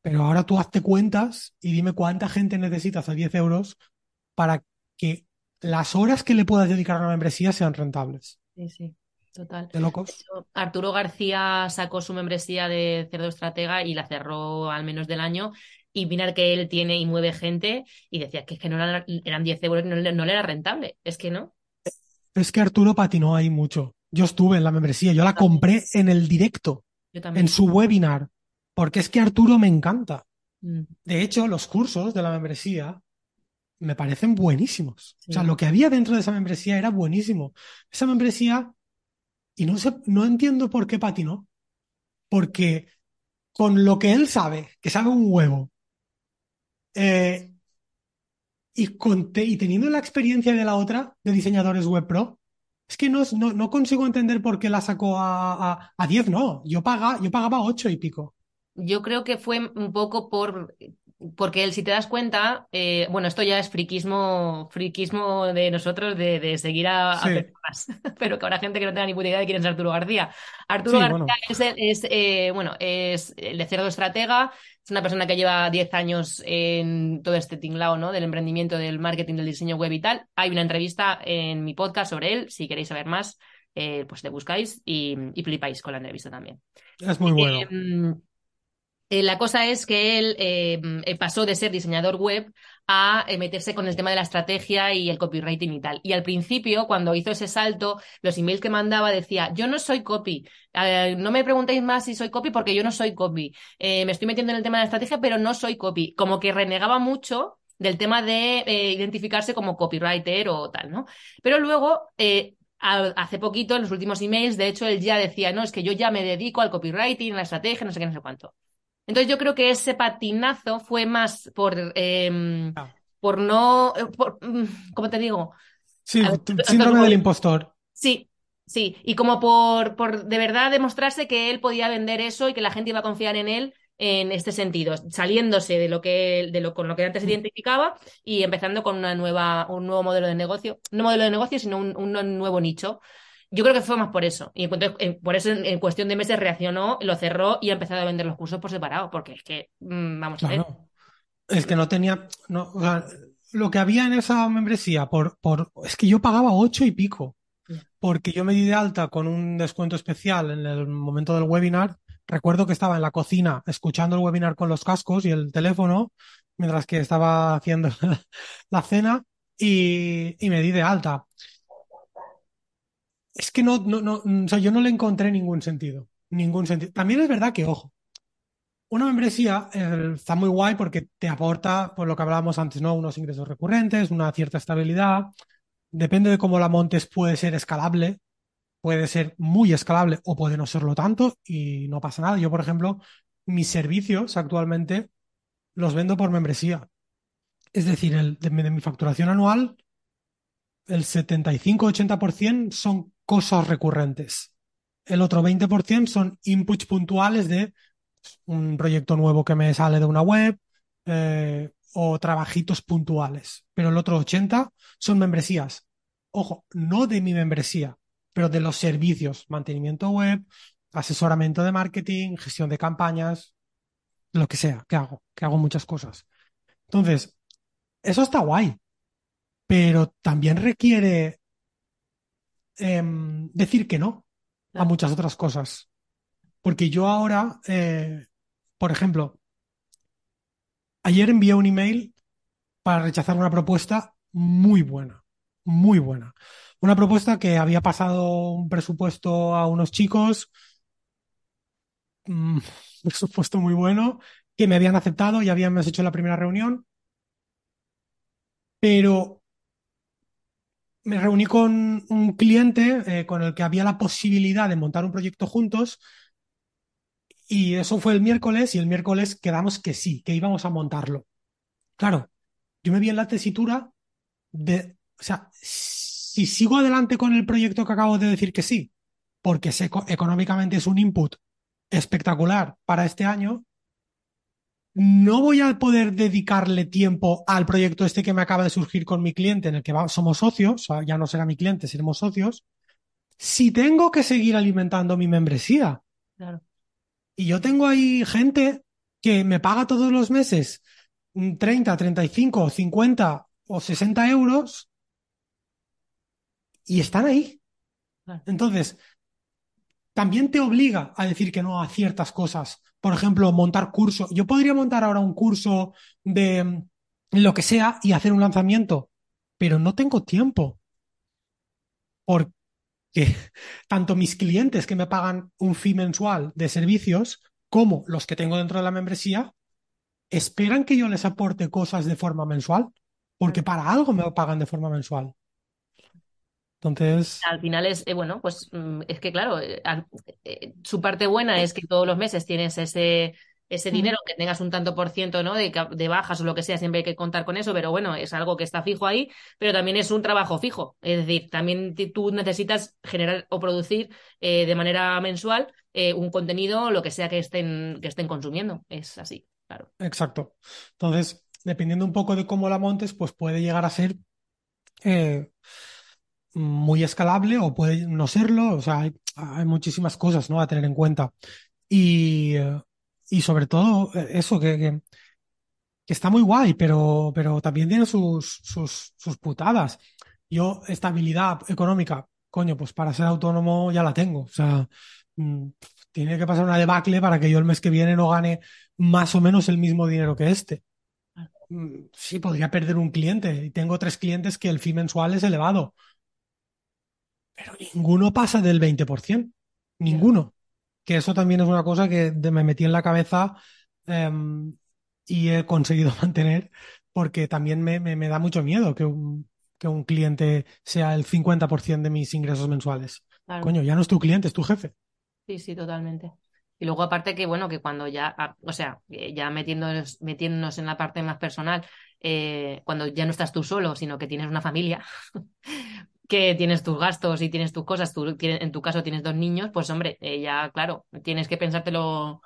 Speaker 2: Pero ahora tú hazte cuentas y dime cuánta gente necesitas a 10 euros para que las horas que le puedas dedicar a una membresía sean rentables.
Speaker 1: Sí, sí, total.
Speaker 2: De locos.
Speaker 1: Arturo García sacó su membresía de Cerdo Estratega y la cerró al menos del año. Y mirar que él tiene y mueve gente y decía que, es que no eran, eran 10 euros, no, no le era rentable. Es que no.
Speaker 2: Es que Arturo patinó ahí mucho. Yo estuve en la membresía, yo la compré en el directo, en su webinar porque es que Arturo me encanta. Mm. De hecho, los cursos de la membresía me parecen buenísimos. O sea, lo que había dentro de esa membresía era buenísimo. Esa membresía, y no sé, no entiendo por qué patinó. Porque con lo que él sabe, que sabe un huevo, eh, y, y teniendo la experiencia de la otra, de diseñadores web pro, es que no, no, consigo entender por qué la sacó a, a, 10, no. Yo, paga, yo pagaba 8 y pico
Speaker 1: yo creo que fue un poco por porque él, si te das cuenta, eh, bueno, esto ya es friquismo, friquismo de nosotros de, seguir a, personas, pero que habrá gente que no tenga ni puta idea de quién es Arturo García. Arturo García es, eh, bueno. Es, el de Cerdo Estratega, es una persona que lleva 10 años en todo este tinglao, ¿no? Del emprendimiento, del marketing, del diseño web y tal. Hay una entrevista en mi podcast sobre él, si queréis saber más, eh, pues le buscáis y, y, flipáis con la entrevista también.
Speaker 2: Es muy bueno.
Speaker 1: Eh, la cosa es que él eh, eh, pasó de ser diseñador web a meterse con el tema de la estrategia y el copywriting y tal. Y al principio, cuando hizo ese salto, los emails que mandaba decía, yo no soy copy, no me preguntéis más si soy copy porque yo no soy copy. me estoy metiendo en el tema de la estrategia, pero no soy copy. Como que renegaba mucho del tema de identificarse como copywriter o tal, ¿no? Pero luego hace poquito, en los últimos emails, de hecho, él ya decía, no, es que yo ya me dedico al copywriting, a la estrategia, no sé qué, no sé cuánto. Entonces yo creo que ese patinazo fue más por, em, ah. por no, eh, mm, ¿cómo te digo?
Speaker 2: Sí, síndrome del impostor.
Speaker 1: Sí, sí, y como por, por de verdad demostrarse que él podía vender eso y que la gente iba a confiar en él en este sentido, saliéndose de lo que de lo con lo que antes se mm. identificaba y empezando con una nueva un nuevo modelo de negocio, no modelo de negocio, sino un, un nuevo nicho yo creo que fue más por eso. Y por eso en, cuestión de meses reaccionó, lo cerró y ha empezado a vender los cursos por separado, porque es que, mm, vamos a ver.
Speaker 2: Es que no tenía, no, lo que había en esa membresía, por, por, es que yo pagaba ocho y pico, porque yo me di de alta con un descuento especial en el momento del webinar. Recuerdo que estaba en la cocina escuchando el webinar con los cascos y el teléfono, mientras que estaba haciendo la cena y, y me di de alta. Es que no, no, no, o sea, yo no le encontré ningún sentido. Ningún sentido. También es verdad que, ojo, Una membresía eh, está muy guay porque te aporta, por lo que hablábamos antes, ¿no? Unos ingresos recurrentes, una cierta estabilidad. Depende de cómo la montes, puede ser escalable, puede ser muy escalable o puede no serlo tanto y no pasa nada. Yo, por ejemplo, mis servicios actualmente los vendo por membresía. Es decir, el, de, de mi facturación anual, el 75-80% son cosas recurrentes. El otro 20% son inputs puntuales de un proyecto nuevo que me sale de una web eh, o trabajitos puntuales. Pero el otro 80% son membresías. Ojo, no de mi membresía, pero de los servicios, mantenimiento web, asesoramiento de marketing, gestión de campañas, lo que sea, que hago, que hago muchas cosas. Entonces, eso está guay, pero también requiere eh, decir que no a muchas otras cosas. Porque yo ahora, eh, por ejemplo, ayer envié un email para rechazar una propuesta muy buena, muy buena. Una propuesta que había pasado un presupuesto a unos chicos, un presupuesto muy bueno, que me habían aceptado y habíamos hecho la primera reunión, pero me reuní con un cliente eh, con el que había la posibilidad de montar un proyecto juntos y eso fue el miércoles y el miércoles quedamos que sí, que íbamos a montarlo. Claro, yo me vi en la tesitura de, o sea, si sigo adelante con el proyecto que acabo de decir que sí, porque sé, económicamente es un input espectacular para este año, no voy a poder dedicarle tiempo al proyecto este que me acaba de surgir con mi cliente, en el que somos socios, ya no será mi cliente, seremos socios, si tengo que seguir alimentando mi membresía.
Speaker 1: Claro.
Speaker 2: Y yo tengo ahí gente que me paga todos los meses 30, 35, 50 o 60 euros y están ahí. Entonces, también te obliga a decir que no a ciertas cosas. Por ejemplo, montar curso. Yo podría montar ahora un curso de mm, lo que sea y hacer un lanzamiento, pero no tengo tiempo. Porque tanto mis clientes que me pagan un fee mensual de servicios como los que tengo dentro de la membresía esperan que yo les aporte cosas de forma mensual, porque para algo me pagan de forma mensual. Entonces.
Speaker 1: Al final es, eh, bueno, pues mm, es que claro, eh, eh, su parte buena es que todos los meses tienes ese, ese dinero, que tengas un tanto por ciento ¿no? de, de, bajas o lo que sea, siempre hay que contar con eso, pero bueno, es algo que está fijo ahí, pero también es un trabajo fijo. Es decir, también tú necesitas generar o producir de manera mensual un contenido, lo que sea que estén, que estén consumiendo. Es así, claro.
Speaker 2: Exacto. Entonces, dependiendo un poco de cómo la montes, pues puede llegar a ser muy escalable o puede no serlo. O sea, hay, hay muchísimas cosas ¿no? a tener en cuenta. Y, y sobre todo eh, eso, que, que, que, está muy guay, pero, pero también tiene sus, sus, sus putadas. Yo, estabilidad económica, coño, pues para ser autónomo ya la tengo. O sea, mmm, tiene que pasar una debacle para que yo el mes que viene no gane más o menos el mismo dinero que este. Mm, sí, podría perder un cliente. Y tengo tres clientes que el fee mensual es elevado pero ninguno pasa del 20%, ninguno. Que eso también es una cosa que me metí en la cabeza um, y he conseguido mantener porque también me, me, me da mucho miedo que un, que un, cliente sea el 50% de mis ingresos mensuales. Claro. Coño, ya no es tu cliente, es tu jefe.
Speaker 1: Sí, sí, totalmente. Y luego aparte que, bueno, que cuando ya, ah, o sea, ya metiéndonos, metiéndonos en la parte más personal, eh, cuando ya no estás tú solo, sino que tienes una familia, que tienes tus gastos y tienes tus cosas, tú, en tu caso tienes dos niños, pues hombre, eh, ya claro, tienes que pensártelo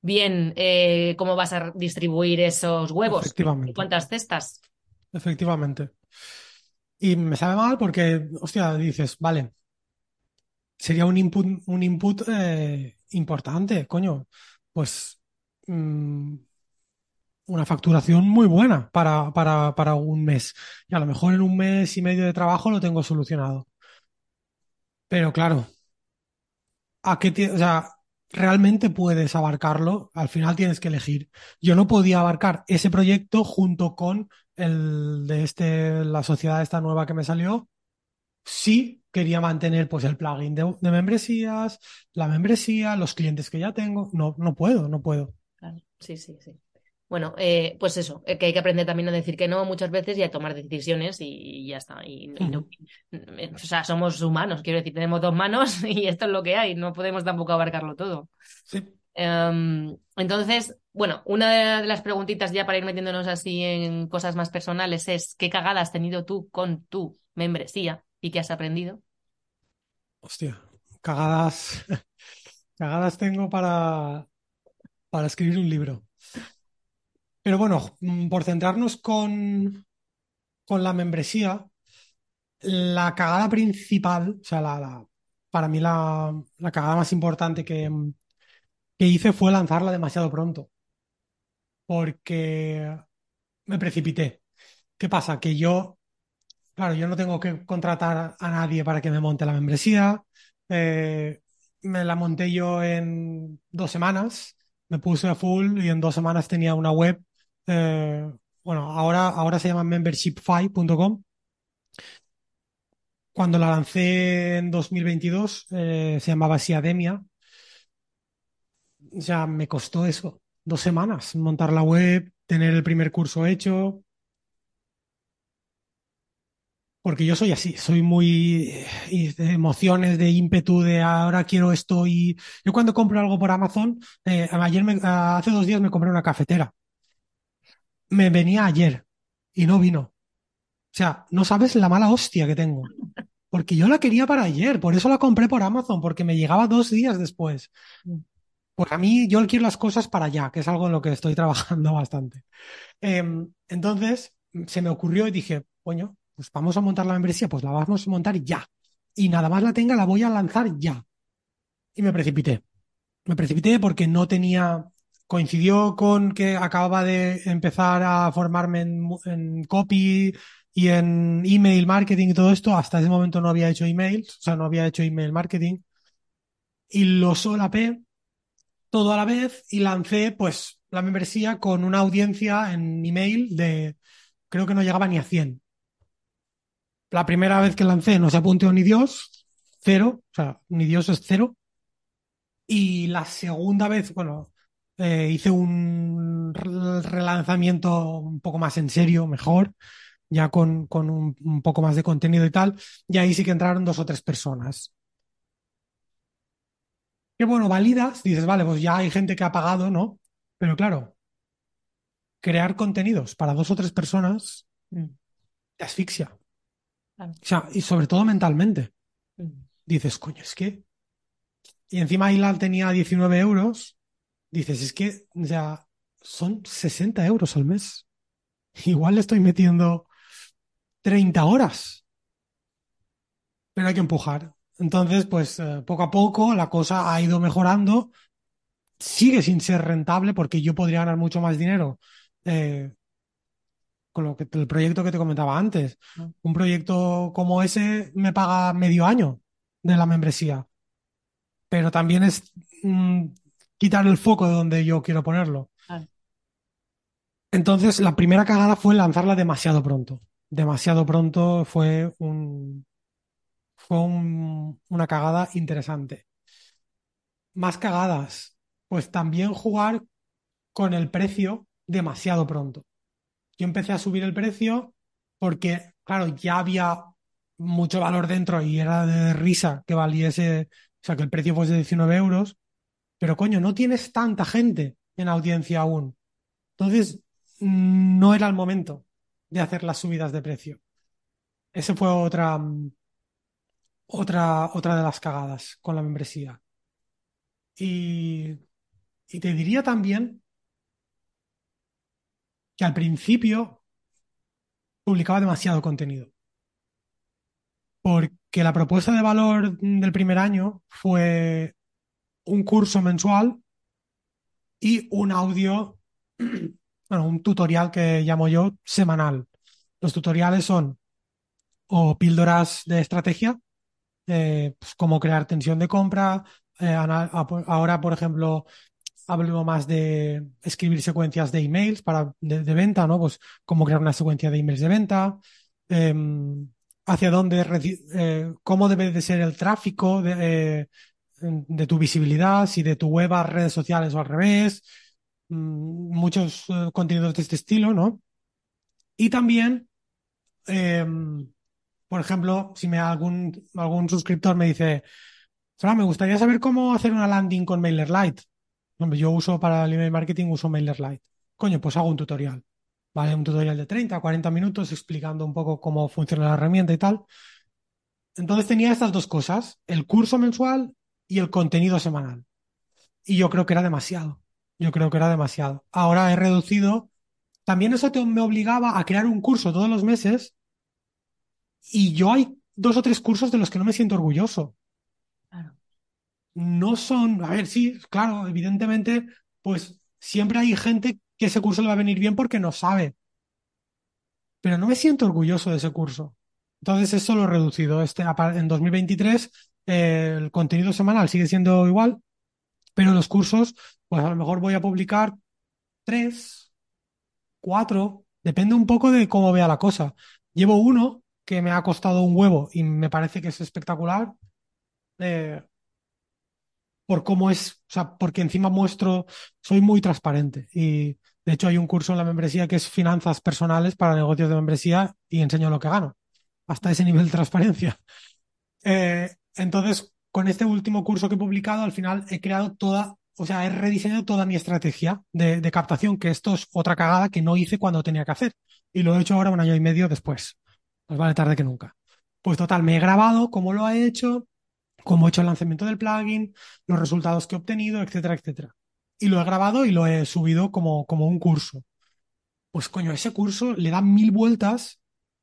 Speaker 1: bien eh, cómo vas a distribuir esos huevos.
Speaker 2: Efectivamente.
Speaker 1: ¿Cuántas cestas?
Speaker 2: Efectivamente. Y me sabe mal porque, hostia, dices, vale, sería un input, un input eh, importante, coño. Pues mmm, una facturación muy buena para, para, para un mes. Y a lo mejor en un mes y medio de trabajo lo tengo solucionado. Pero claro, ¿a qué o sea, realmente puedes abarcarlo? Al final tienes que elegir. Yo no podía abarcar ese proyecto junto con el de este, la sociedad esta nueva que me salió. Sí quería mantener pues el plugin de, de membresías, la membresía, los clientes que ya tengo. No, no puedo, no puedo.
Speaker 1: Claro, sí, sí, sí. Bueno, eh, pues eso, eh, que hay que aprender también a decir que no muchas veces y a tomar decisiones y, y ya está. Y, y no- o sea, somos humanos, quiero decir, tenemos dos manos y esto es lo que hay, no podemos tampoco abarcarlo todo.
Speaker 2: Sí.
Speaker 1: Em, entonces, bueno, una de las preguntitas ya para ir metiéndonos así en cosas más personales es, ¿qué cagada has tenido tú con tu membresía y qué has aprendido?
Speaker 2: Hostia, cagadas, cagadas tengo para, para escribir un libro. Pero bueno, mm, por centrarnos con, con la membresía, la cagada principal, o sea, la, la- para mí la, la cagada más importante que, que hice fue lanzarla demasiado pronto, porque me precipité. ¿Qué pasa? Que yo, claro, yo no tengo que contratar a nadie para que me monte la membresía. eh, me la monté yo en dos semanas, me puse a full y en dos semanas tenía una web. Eh, bueno, ahora, ahora se llama membershipfy.com. Cuando la lancé en 2022, eh, se llamaba Siademia. O sea, me costó eso, dos semanas, montar la web, tener el primer curso hecho, porque yo soy así, soy muy eh, de emociones, de ímpetu, de ahora quiero esto y yo cuando compro algo por Amazon, ayer me- hace dos días me compré una cafetera, me venía ayer y no vino. O sea, no sabes la mala hostia que tengo, porque yo la quería para ayer, por eso la compré por Amazon, porque me llegaba dos días después. Pues a mí yo quiero las cosas para allá, que es algo en lo que estoy trabajando bastante. Eh, entonces se me ocurrió y dije, coño, pues vamos a montar la membresía, pues la vamos a montar ya. Y nada más la tenga, la voy a lanzar ya. Y me precipité. Me precipité porque no tenía, coincidió con que acababa de empezar a formarme en, copy y en email marketing y todo esto. Hasta ese momento no había hecho emails, o sea, no había hecho email marketing. Y lo solapé todo a la vez y lancé pues la membresía con una audiencia en email de creo que no llegaba ni a 100. La primera vez que lancé no se apuntó ni Dios, cero, o sea, ni Dios es cero. Y la segunda vez, bueno, eh, hice un re- relanzamiento un poco más en serio, mejor, ya con, con un, un poco más de contenido y tal, y ahí sí que entraron dos o tres personas. Que bueno, validas, dices, vale, pues ya hay gente que ha pagado, ¿no? Pero claro, crear contenidos para dos o tres personas
Speaker 1: Mm,
Speaker 2: te asfixia. O sea, y sobre todo mentalmente.
Speaker 1: Mm,
Speaker 2: Dices, coño, es que. Y encima Hilal tenía 19 euros. Dices, es que, o sea, son 60 euros al mes. Igual le estoy metiendo 30 horas. Pero hay que empujar. Entonces, pues eh, poco a poco la cosa ha ido mejorando. Sigue sin ser rentable porque yo podría ganar mucho más dinero eh, con lo que, el proyecto que te comentaba antes.
Speaker 1: Ah.
Speaker 2: Un proyecto como ese me paga medio año de la membresía. Pero también es mm, quitar el foco de donde yo quiero ponerlo. Entonces, la primera cagada fue lanzarla demasiado pronto. Demasiado pronto fue un, fue un- una cagada interesante. Más cagadas, pues también jugar con el precio demasiado pronto. Yo empecé a subir el precio porque, claro, ya había mucho valor dentro y era de risa que valiese, o sea, que el precio fuese 19 euros, pero coño, no tienes tanta gente en audiencia aún. Entonces, mm, no era el momento de hacer las subidas de precio. Ese fue otra, mm, otra, otra de las cagadas con la membresía. Y, y te diría también que al principio publicaba demasiado contenido. Porque la propuesta de valor del primer año fue un curso mensual y un audio, bueno, un tutorial que llamo yo semanal. Los tutoriales son o píldoras de estrategia, eh, pues cómo crear tensión de compra. eh, ahora, por ejemplo, hablo más de escribir secuencias de emails para, de, venta, ¿no? Pues cómo crear una secuencia de emails de venta, eh, hacia dónde, eh, cómo debe de ser el tráfico de, eh, de tu visibilidad, si de tu web a redes sociales o al revés, mm, muchos eh, contenidos de este estilo, ¿no? Y también, em, por ejemplo, si me algún, algún suscriptor me dice, Fran, me gustaría saber cómo hacer una landing con MailerLite. Yo uso para el email marketing, uso MailerLite. Coño, pues hago un tutorial. ¿Vale? Un tutorial de 30, 40 minutos explicando un poco cómo funciona la herramienta y tal. Entonces tenía estas dos cosas, el curso mensual y el contenido semanal. Y yo creo que era demasiado. Yo creo que era demasiado. Ahora he reducido. También eso te- me obligaba a crear un curso todos los meses y yo hay dos o tres cursos de los que no me siento orgulloso.
Speaker 1: Claro.
Speaker 2: No son, a ver, sí, claro, evidentemente, pues siempre hay gente que ese curso le va a venir bien porque no sabe, pero no me siento orgulloso de ese curso. Entonces eso lo he reducido. Este, en 2023 el contenido semanal sigue siendo igual, pero los cursos, pues a lo mejor voy a publicar tres, cuatro, depende un poco de cómo vea la cosa. Llevo uno que me ha costado un huevo y me parece que es espectacular. eh, por cómo es, o sea, porque encima muestro, soy muy transparente y de hecho hay un curso en la membresía que es finanzas personales para negocios de membresía y enseño lo que gano, hasta ese nivel de transparencia. Eh, entonces, con este último curso que he publicado, al final he creado toda, o sea, he rediseñado toda mi estrategia de, captación, que esto es otra cagada que no hice cuando tenía que hacer y lo he hecho ahora un año y medio después. Pues vale tarde que nunca. Pues total, me he grabado cómo lo he hecho, cómo he hecho el lanzamiento del plugin, los resultados que he obtenido, etcétera, etcétera. Y lo he grabado y lo he subido como, como un curso. Pues coño, ese curso le da mil vueltas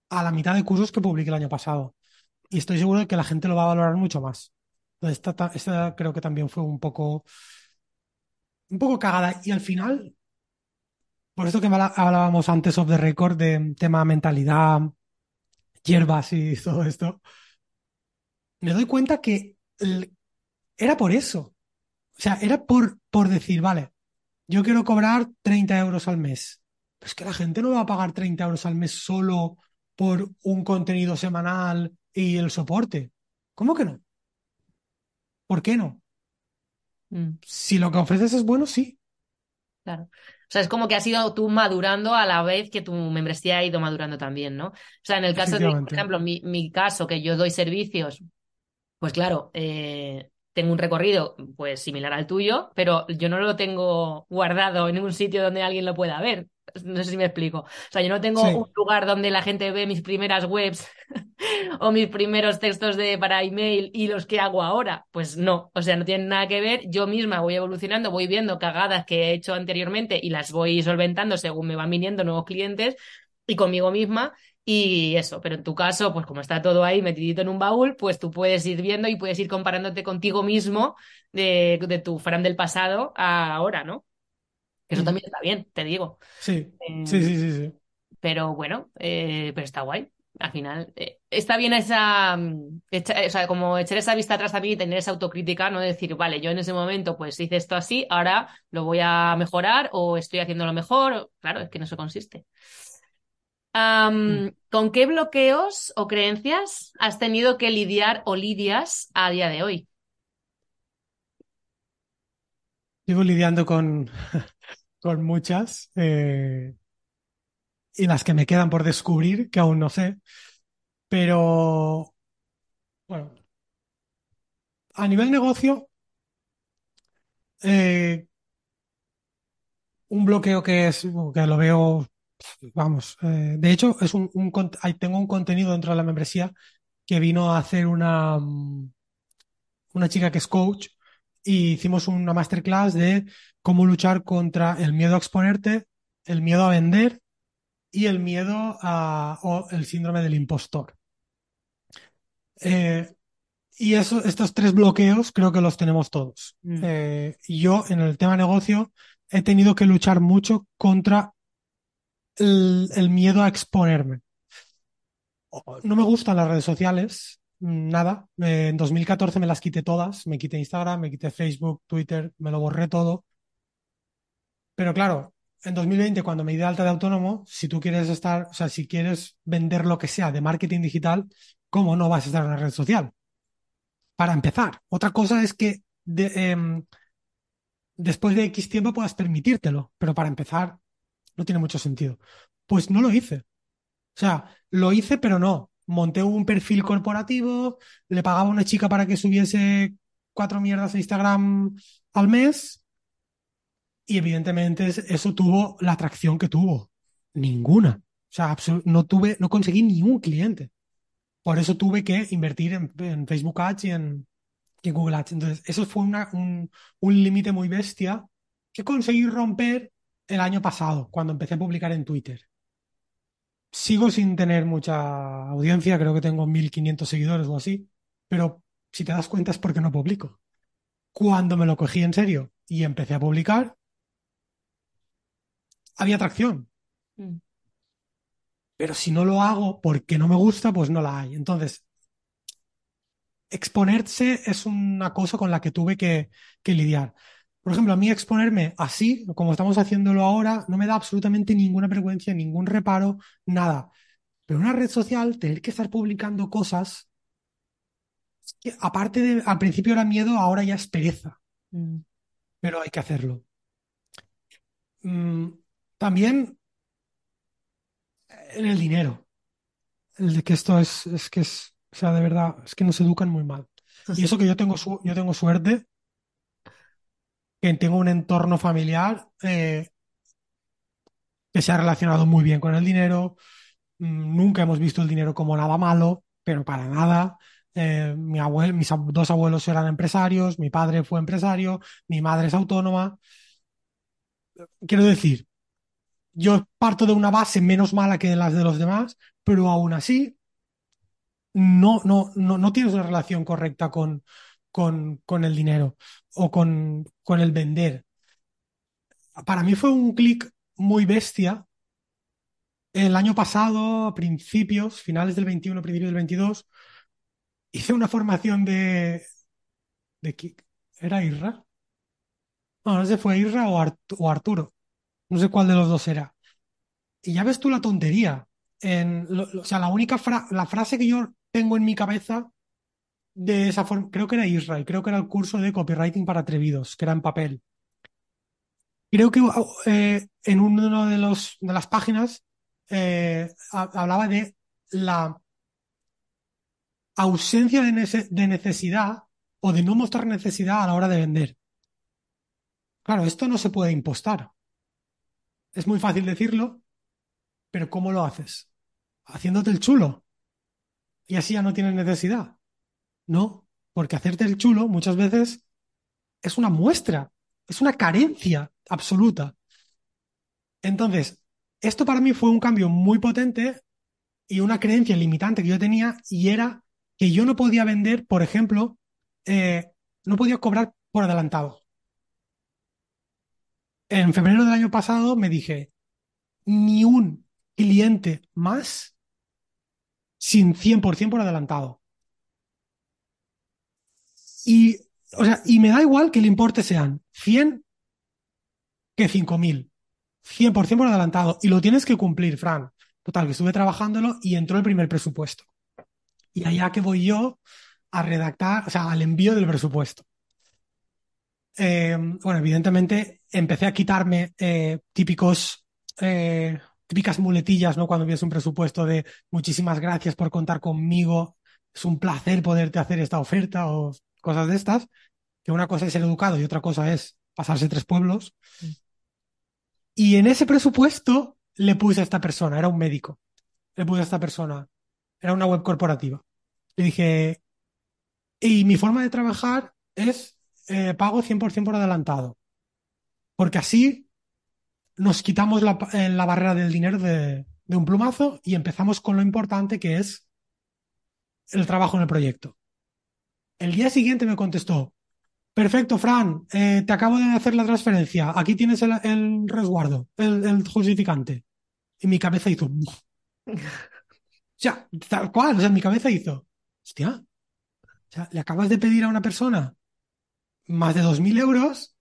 Speaker 2: a la mitad de cursos que publiqué el año pasado. Y estoy seguro de que la gente lo va a valorar mucho más. Esta, ta- esta creo que también fue un poco, un poco cagada. Y al final, por esto que hablábamos antes of the record de tema mentalidad, hierbas y todo esto, me doy cuenta que era por eso. O sea, era por, por decir, vale, yo quiero cobrar 30 euros al mes. Pero es que la gente no va a pagar 30 euros al mes solo por un contenido semanal y el soporte. ¿Cómo que no? ¿Por qué no?
Speaker 1: Mm,
Speaker 2: Si lo que ofreces es bueno, sí.
Speaker 1: claro. O sea, es como que has ido tú madurando a la vez que tu membresía ha ido madurando también, ¿no? O sea, en el caso de, por ejemplo, mi, mi caso, que yo doy servicios, pues claro, eh, tengo un recorrido pues similar al tuyo, pero yo no lo tengo guardado en ningún sitio donde alguien lo pueda ver. No sé si me explico. O sea, yo no tengo un lugar donde la gente ve mis primeras webs o mis primeros textos de para email y los que hago ahora. Pues no, o sea, no tienen nada que ver. Yo misma voy evolucionando, voy viendo cagadas que he hecho anteriormente y las voy solventando según me van viniendo nuevos clientes y conmigo misma. Y eso, pero en tu caso, pues como está todo ahí metidito en un baúl, pues tú puedes ir viendo y puedes ir comparándote contigo mismo de, de tu Fran del pasado a ahora, ¿no? Que eso también está bien, te digo.
Speaker 2: sí, sí,
Speaker 1: Eh,
Speaker 2: sí, sí, sí.
Speaker 1: pero bueno, eh, pero está guay. Al final, eh, está bien esa, mm, echa- o sea, como echar esa vista atrás también y tener esa autocrítica, no decir, vale, yo en ese momento pues hice esto así, ahora lo voy a mejorar o estoy haciéndolo mejor. Claro, es que en eso consiste.
Speaker 2: Mm.
Speaker 1: ¿con qué bloqueos o creencias has tenido que lidiar o lidias a día de hoy?
Speaker 2: Llevo lidiando con, con muchas eh, y las que me quedan por descubrir, que aún no sé, pero bueno, a nivel negocio, eh, un bloqueo que es, que lo veo, vamos, eh, de hecho, es un, un tengo un contenido dentro de la membresía que vino a hacer una, mm, una chica que es coach y hicimos una masterclass de cómo luchar contra el miedo a exponerte, el miedo a vender y el miedo a, o el síndrome del impostor. Eh, y eso, estos tres bloqueos creo que los tenemos todos.
Speaker 1: Mm,
Speaker 2: Eh, yo en el tema negocio he tenido que luchar mucho contra el, el miedo a exponerme. No me gustan las redes sociales, nada. Eh, en 2014 me las quité todas, me quité Instagram, me quité Facebook, Twitter, me lo borré todo. Pero claro, en 2020 cuando me di de alta de autónomo, si tú quieres estar, o sea, si quieres vender lo que sea de marketing digital, ¿cómo no vas a estar en una red social? Para empezar. Otra cosa es que em, después de X tiempo puedas permitírtelo, pero para empezar no tiene mucho sentido. Pues no lo hice. O sea, lo hice, pero no. Monté un perfil corporativo, le pagaba a una chica para que subiese cuatro mierdas a Instagram al mes y evidentemente eso tuvo la atracción que tuvo. Ninguna. O sea, no tuve, no conseguí ni un cliente. Por eso tuve que invertir en, Facebook Ads y en, Google Ads. Entonces, eso fue un, un límite muy bestia que conseguí romper el año pasado, cuando empecé a publicar en Twitter. Sigo sin tener mucha audiencia, creo que tengo 1500 seguidores o así, pero si te das cuenta es porque no publico. Cuando me lo cogí en serio y empecé a publicar, había atracción. Mm. Pero si no lo hago porque no me gusta, pues no la hay. Entonces, exponerse es una cosa con la que tuve que, que lidiar. Por ejemplo, a mí exponerme así, como estamos haciéndolo ahora, no me da absolutamente ninguna vergüenza, ningún reparo, nada. Pero una red social, tener que estar publicando cosas, que aparte de, al principio era miedo, ahora ya es pereza. Mm. Pero hay que hacerlo. Mm, también en el dinero. El de que esto es, es que es, o sea, de verdad, es que nos educan muy mal. Y eso que yo tengo, su, yo tengo suerte, que tengo un entorno familiar eh, que se ha relacionado muy bien con el dinero. Mm, nunca hemos visto el dinero como nada malo, pero para nada. Eh, mi abuelo, mis dos abuelos eran empresarios, mi padre fue empresario, mi madre es autónoma. Quiero decir, yo parto de una base menos mala que las de los demás, pero aún así no, no, no, no tienes una relación correcta con, con, con el dinero o con, con el vender. Para mí fue un clic muy bestia. El año pasado, a principios, finales del 21, principios del 22, hice una formación de... de ¿Era Irra? No, no sé, fue Irra o, o Arturo. No sé cuál de los dos era. Y ya ves tú la tontería. En, o sea, la única la frase que yo tengo en mi cabeza de esa forma, creo que era Israel, creo que era el curso de copywriting para atrevidos, que era en papel. Creo que eh, en una de, de las páginas eh, hablaba de la ausencia de, de necesidad o de no mostrar necesidad a la hora de vender. Claro, esto no se puede impostar. Es muy fácil decirlo, pero ¿cómo lo haces? Haciéndote el chulo. Y así ya no tienes necesidad. No, porque hacerte el chulo muchas veces es una muestra, es una carencia absoluta. Entonces, esto para mí fue un cambio muy potente y una creencia limitante que yo tenía y era que yo no podía vender, por ejemplo, eh, no podía cobrar por adelantado. En febrero del año pasado me dije, ni un cliente más sin 100% por adelantado. Y, o sea, y me da igual que el importe sean 100 que 5000. 100% por adelantado. Y lo tienes que cumplir, Fran. Total, que estuve trabajándolo y entró el primer presupuesto. Y allá que voy yo a redactar, o sea, al envío del presupuesto. Eh, bueno, evidentemente empecé a quitarme eh, típicos, eh, típicas muletillas, ¿no? Cuando ves un presupuesto de muchísimas gracias por contar conmigo, es un placer poderte hacer esta oferta cosas de estas, que una cosa es ser educado y otra cosa es pasarse tres pueblos. Y en ese presupuesto le puse a esta persona, era un médico, le puse a esta persona, era una web corporativa. Le dije, y mi forma de trabajar es eh, pago 100% por adelantado. Porque así nos quitamos la, eh, barrera del dinero de, un plumazo y empezamos con lo importante que es el trabajo en el proyecto. El día siguiente me contestó, perfecto, Fran, eh, te acabo de hacer la transferencia, aquí tienes el, resguardo, el, justificante. Y mi cabeza hizo... o sea, tal cual, o sea, mi cabeza hizo, hostia, o sea, le acabas de pedir a una persona más de 2.000 euros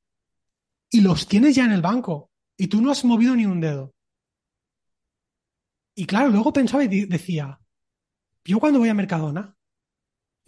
Speaker 2: y los tienes ya en el banco y tú no has movido ni un dedo. Y claro, luego pensaba y decía, yo cuando voy a Mercadona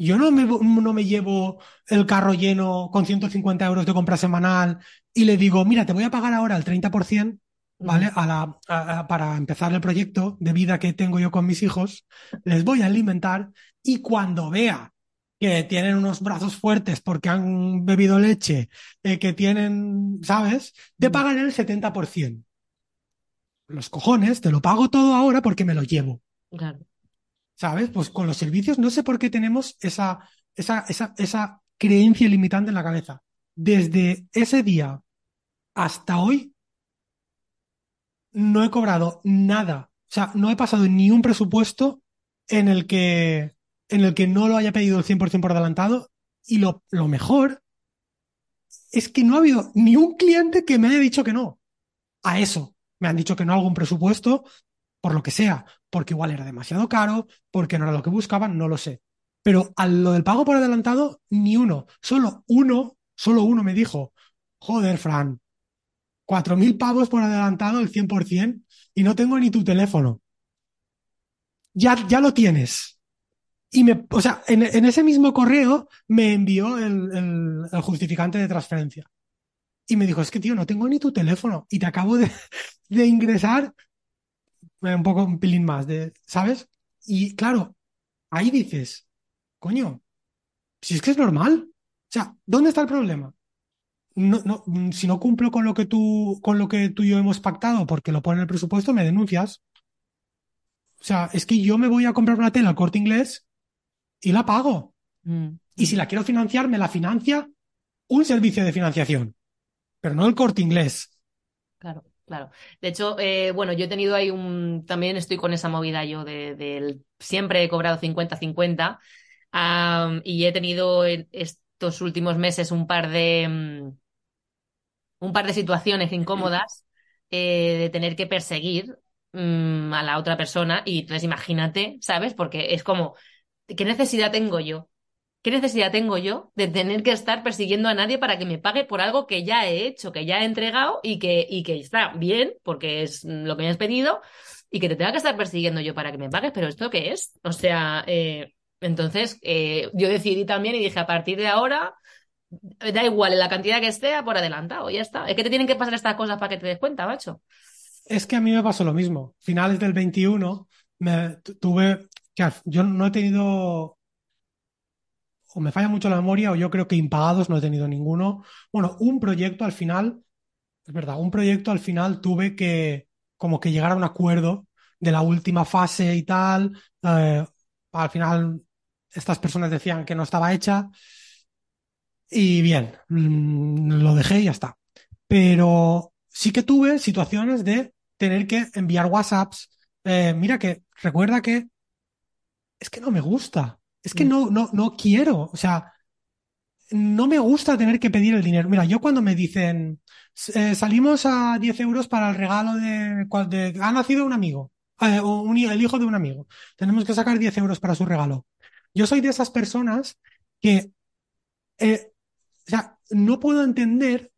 Speaker 2: Yo no me, no me llevo el carro lleno con 150 euros de compra semanal y le digo, mira, te voy a pagar ahora el 30%, ¿vale? A la, a- para empezar el proyecto de vida que tengo yo con mis hijos, les voy a alimentar y cuando vea que tienen unos brazos fuertes porque han bebido leche, eh, que tienen, ¿sabes? Te pagan el 70%. Los cojones, te lo pago todo ahora porque me lo llevo.
Speaker 1: Claro.
Speaker 2: ¿Sabes? Pues con los servicios no sé por qué tenemos esa, esa, esa, esa creencia limitante en la cabeza. Desde ese día hasta hoy no he cobrado nada. O sea, no he pasado ni un presupuesto en el que, en el que no lo haya pedido el 100% por adelantado. Y lo, lo mejor es que no ha habido ni un cliente que me haya dicho que no. A eso. Me han dicho que no a algún presupuesto, por lo que sea, porque igual era demasiado caro, porque no era lo que buscaban, no lo sé. Pero a lo del pago por adelantado, ni uno. Solo uno, solo uno me dijo, joder, Fran, cuatro mil pavos por adelantado, el 100%, y no tengo ni tu teléfono. Ya, ya lo tienes. Y me, o sea, en, ese mismo correo me envió el, el- justificante de transferencia. Y me dijo, es que tío, no tengo ni tu teléfono y te acabo de, de ingresar un poco, un pilín más, de, ¿sabes? Y claro, ahí dices, coño, si es que es normal. O sea, ¿dónde está el problema? No, no, mm, si no cumplo con lo que tú, con lo que tú y yo hemos pactado porque lo pone en el presupuesto, me denuncias. O sea, es que yo me voy a comprar una tela al Corte Inglés y la pago.
Speaker 1: Mm.
Speaker 2: Y si la quiero financiar, me la financia un servicio de financiación, pero no el Corte Inglés.
Speaker 1: Claro, claro. De hecho, eh, bueno, yo he tenido ahí un. También estoy con esa movida yo de. Siempre he cobrado 50-50. am, y he tenido en estos últimos meses un par de. mm, un par de situaciones incómodas eh, de tener que perseguir mm, a la otra persona. Y entonces imagínate, ¿sabes? Porque es como. ¿Qué necesidad tengo yo? ¿Qué necesidad tengo yo de tener que estar persiguiendo a nadie para que me pague por algo que ya he hecho, que ya he entregado y que, y que está bien, porque es lo que me has pedido, y que te tenga que estar persiguiendo yo para que me pagues? ¿Pero esto qué es? O sea, eh, entonces eh, yo decidí también y dije, a partir de ahora, da igual la cantidad que esté, por adelantado, ya está. Es que te tienen que pasar estas cosas para que te des cuenta, macho.
Speaker 2: Es que a mí me pasó lo mismo. Finales del 21, me tu- tuve, yo no he tenido, o me falla mucho la memoria, o yo creo que impagados no he tenido ninguno. Bueno, un proyecto al final, es verdad, un proyecto al final tuve que como que llegar a un acuerdo de la última fase y tal. Eh, al final, estas personas decían que no estaba hecha y bien, mm, lo dejé y ya está. Pero sí que tuve situaciones de tener que enviar WhatsApps. eh, mira que, recuerda que es que no me gusta. Es que no, no, no quiero. O sea, no me gusta tener que pedir el dinero. Mira, yo cuando me dicen, eh, salimos a 10 euros para el regalo de, de- ha nacido un amigo, eh, o el hijo de un amigo. Tenemos que sacar 10 euros para su regalo. Yo soy de esas personas que, eh, o sea, no puedo entender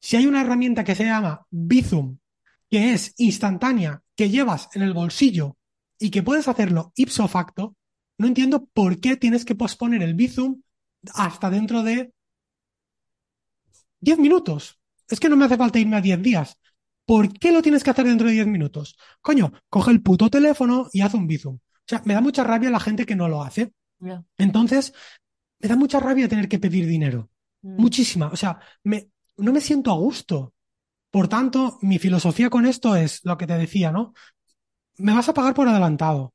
Speaker 2: si hay una herramienta que se llama Bizum, que es instantánea, que llevas en el bolsillo y que puedes hacerlo ipso facto, no entiendo por qué tienes que posponer el Bizum hasta dentro de 10 minutos. Es que no me hace falta irme a 10 días. ¿Por qué lo tienes que hacer dentro de 10 minutos? Coño, coge el puto teléfono y haz un Bizum. O sea, me da mucha rabia la gente que no lo hace. Entonces, me da mucha rabia tener que pedir dinero.
Speaker 1: Mm.
Speaker 2: Muchísima. O sea, me, no me siento a gusto. Por tanto, mi filosofía con esto es lo que te decía, ¿no? Me vas a pagar por adelantado.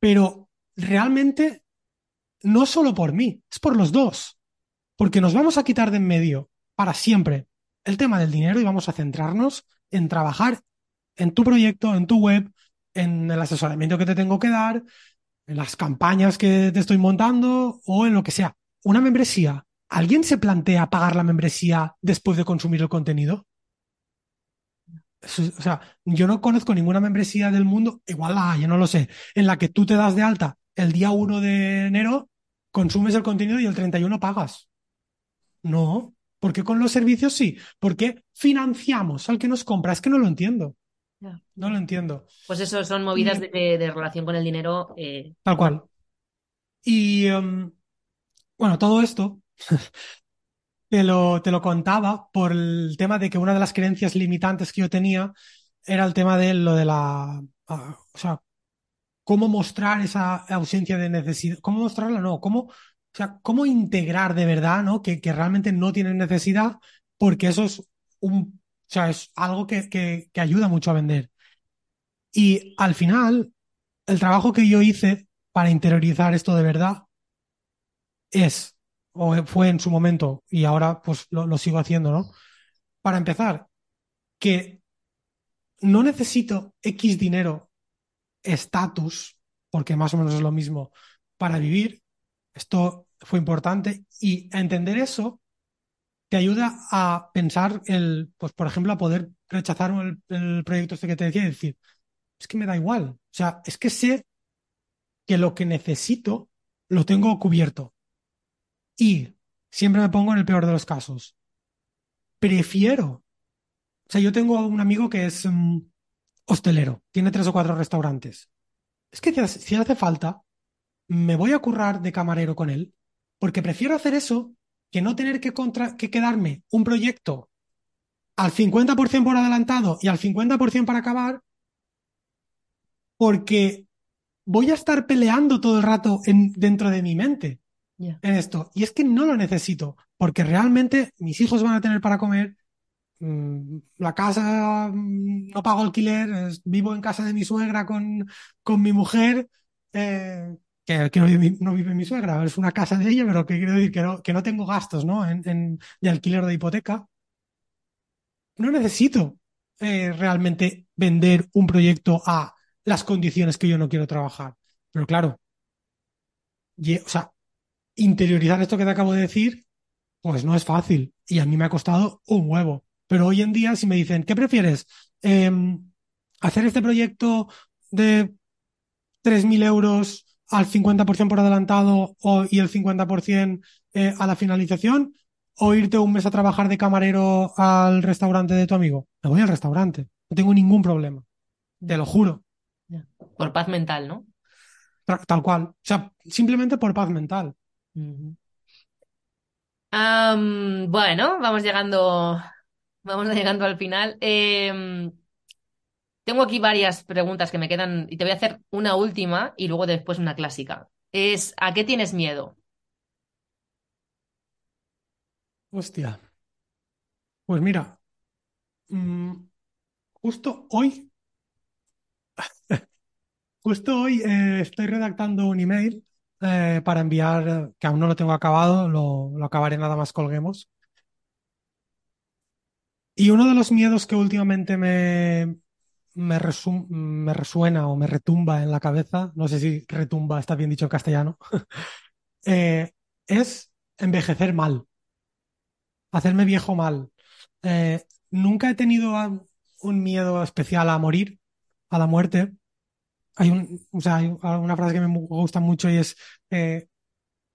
Speaker 2: Pero realmente no solo por mí, es por los dos. Porque nos vamos a quitar de en medio para siempre el tema del dinero y vamos a centrarnos en trabajar en tu proyecto, en tu web, en el asesoramiento que te tengo que dar, en las campañas que te estoy montando o en lo que sea. Una membresía. ¿Alguien se plantea pagar la membresía después de consumir el contenido? O sea, yo no conozco ninguna membresía del mundo, igual la hay, yo no lo sé, en la que tú te das de alta el día 1 de enero, consumes el contenido y el 31 pagas. No, ¿por qué con los servicios sí? ¿Por qué financiamos al que nos compra? Es que no lo entiendo, no lo entiendo.
Speaker 1: Pues eso son movidas
Speaker 2: Y-
Speaker 1: de, de- de relación con el dinero. eh,
Speaker 2: Tal cual. Y em, bueno, todo esto te lo, te lo contaba por el tema de que una de las creencias limitantes que yo tenía era el tema de lo de la, ah, o sea, cómo mostrar esa ausencia de necesidad, cómo mostrarla, no, cómo, o sea, cómo integrar de verdad, ¿no? Que, que realmente no tienen necesidad, porque eso es un, o sea, es algo que, que, que ayuda mucho a vender. Y al final, el trabajo que yo hice para interiorizar esto de verdad es, o fue en su momento, y ahora pues lo, sigo haciendo, ¿no? Para empezar, que no necesito X dinero, estatus, porque más o menos es lo mismo, para vivir. Esto fue importante. Y entender eso te ayuda a pensar el, pues por ejemplo, a poder rechazar el, el proyecto este que te decía y decir, es que me da igual. O sea, es que sé que lo que necesito lo tengo cubierto. Y siempre me pongo en el peor de los casos. Prefiero. O sea, yo tengo un amigo que es um, hostelero, tiene tres o cuatro restaurantes. Es que si, si hace falta, me voy a currar de camarero con él, porque prefiero hacer eso que no tener que, contra, que quedarme un proyecto al 50% por adelantado y al 50% para acabar, porque voy a estar peleando todo el rato en, dentro de mi mente En esto. Y es que no lo necesito, porque realmente mis hijos van a tener para comer, mm, la casa, mm, no pago alquiler, vivo en casa de mi suegra con, con mi mujer, eh, que, no vive, mi suegra, es una casa de ella, pero que quiero decir que no, que no tengo gastos, ¿no? En, en- de alquiler de hipoteca. No necesito eh, realmente vender un proyecto a las condiciones que yo no quiero trabajar. Pero claro, o sea, interiorizar esto que te acabo de decir, pues no es fácil. Y a mí me ha costado un huevo. Pero hoy en día, si me dicen, ¿qué prefieres? Em, ¿hacer este proyecto de 3.000 euros al 50% por adelantado o, y el 50% eh, a la finalización? ¿O irte un mes a trabajar de camarero al restaurante de tu amigo? Me voy al restaurante. No tengo ningún problema. Te lo juro.
Speaker 1: Por paz mental, ¿no?
Speaker 2: Tal cual. O sea, simplemente por paz mental.
Speaker 1: Bueno, vamos llegando, vamos llegando al final. Em, tengo aquí varias preguntas que me quedan y te voy a hacer una última y luego después una clásica. Es, ¿a qué tienes miedo?
Speaker 2: Hostia. Pues mira, mm, justo hoy Justo hoy eh, estoy redactando un email eh, para enviar, que aún no lo tengo acabado, lo, lo acabaré nada más colguemos. Y uno de los miedos que últimamente me, me, resu- me resuena o me retumba en la cabeza, no sé si retumba está bien dicho en castellano, eh, es envejecer mal, hacerme viejo mal. Eh, nunca he tenido un miedo especial a morir, a la muerte. Hay una frase que me gusta mucho y es, eh,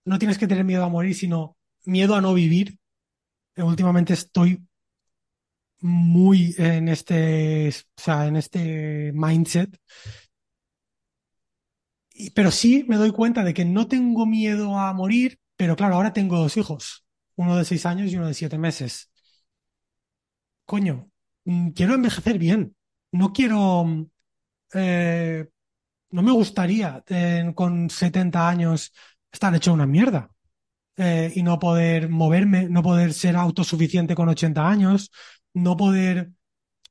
Speaker 2: no tienes que tener miedo a morir, sino miedo a no vivir. Eh, últimamente estoy muy en este, o sea, en este mindset. Pero sí me doy cuenta de que no tengo miedo a morir, pero claro, ahora tengo dos hijos, uno de seis años y uno de siete meses. Coño, mm, quiero envejecer bien. No quiero, mm, eh, no me gustaría eh, con 70 años estar hecho una mierda. eh, y no poder moverme, no poder ser autosuficiente con 80 años, no poder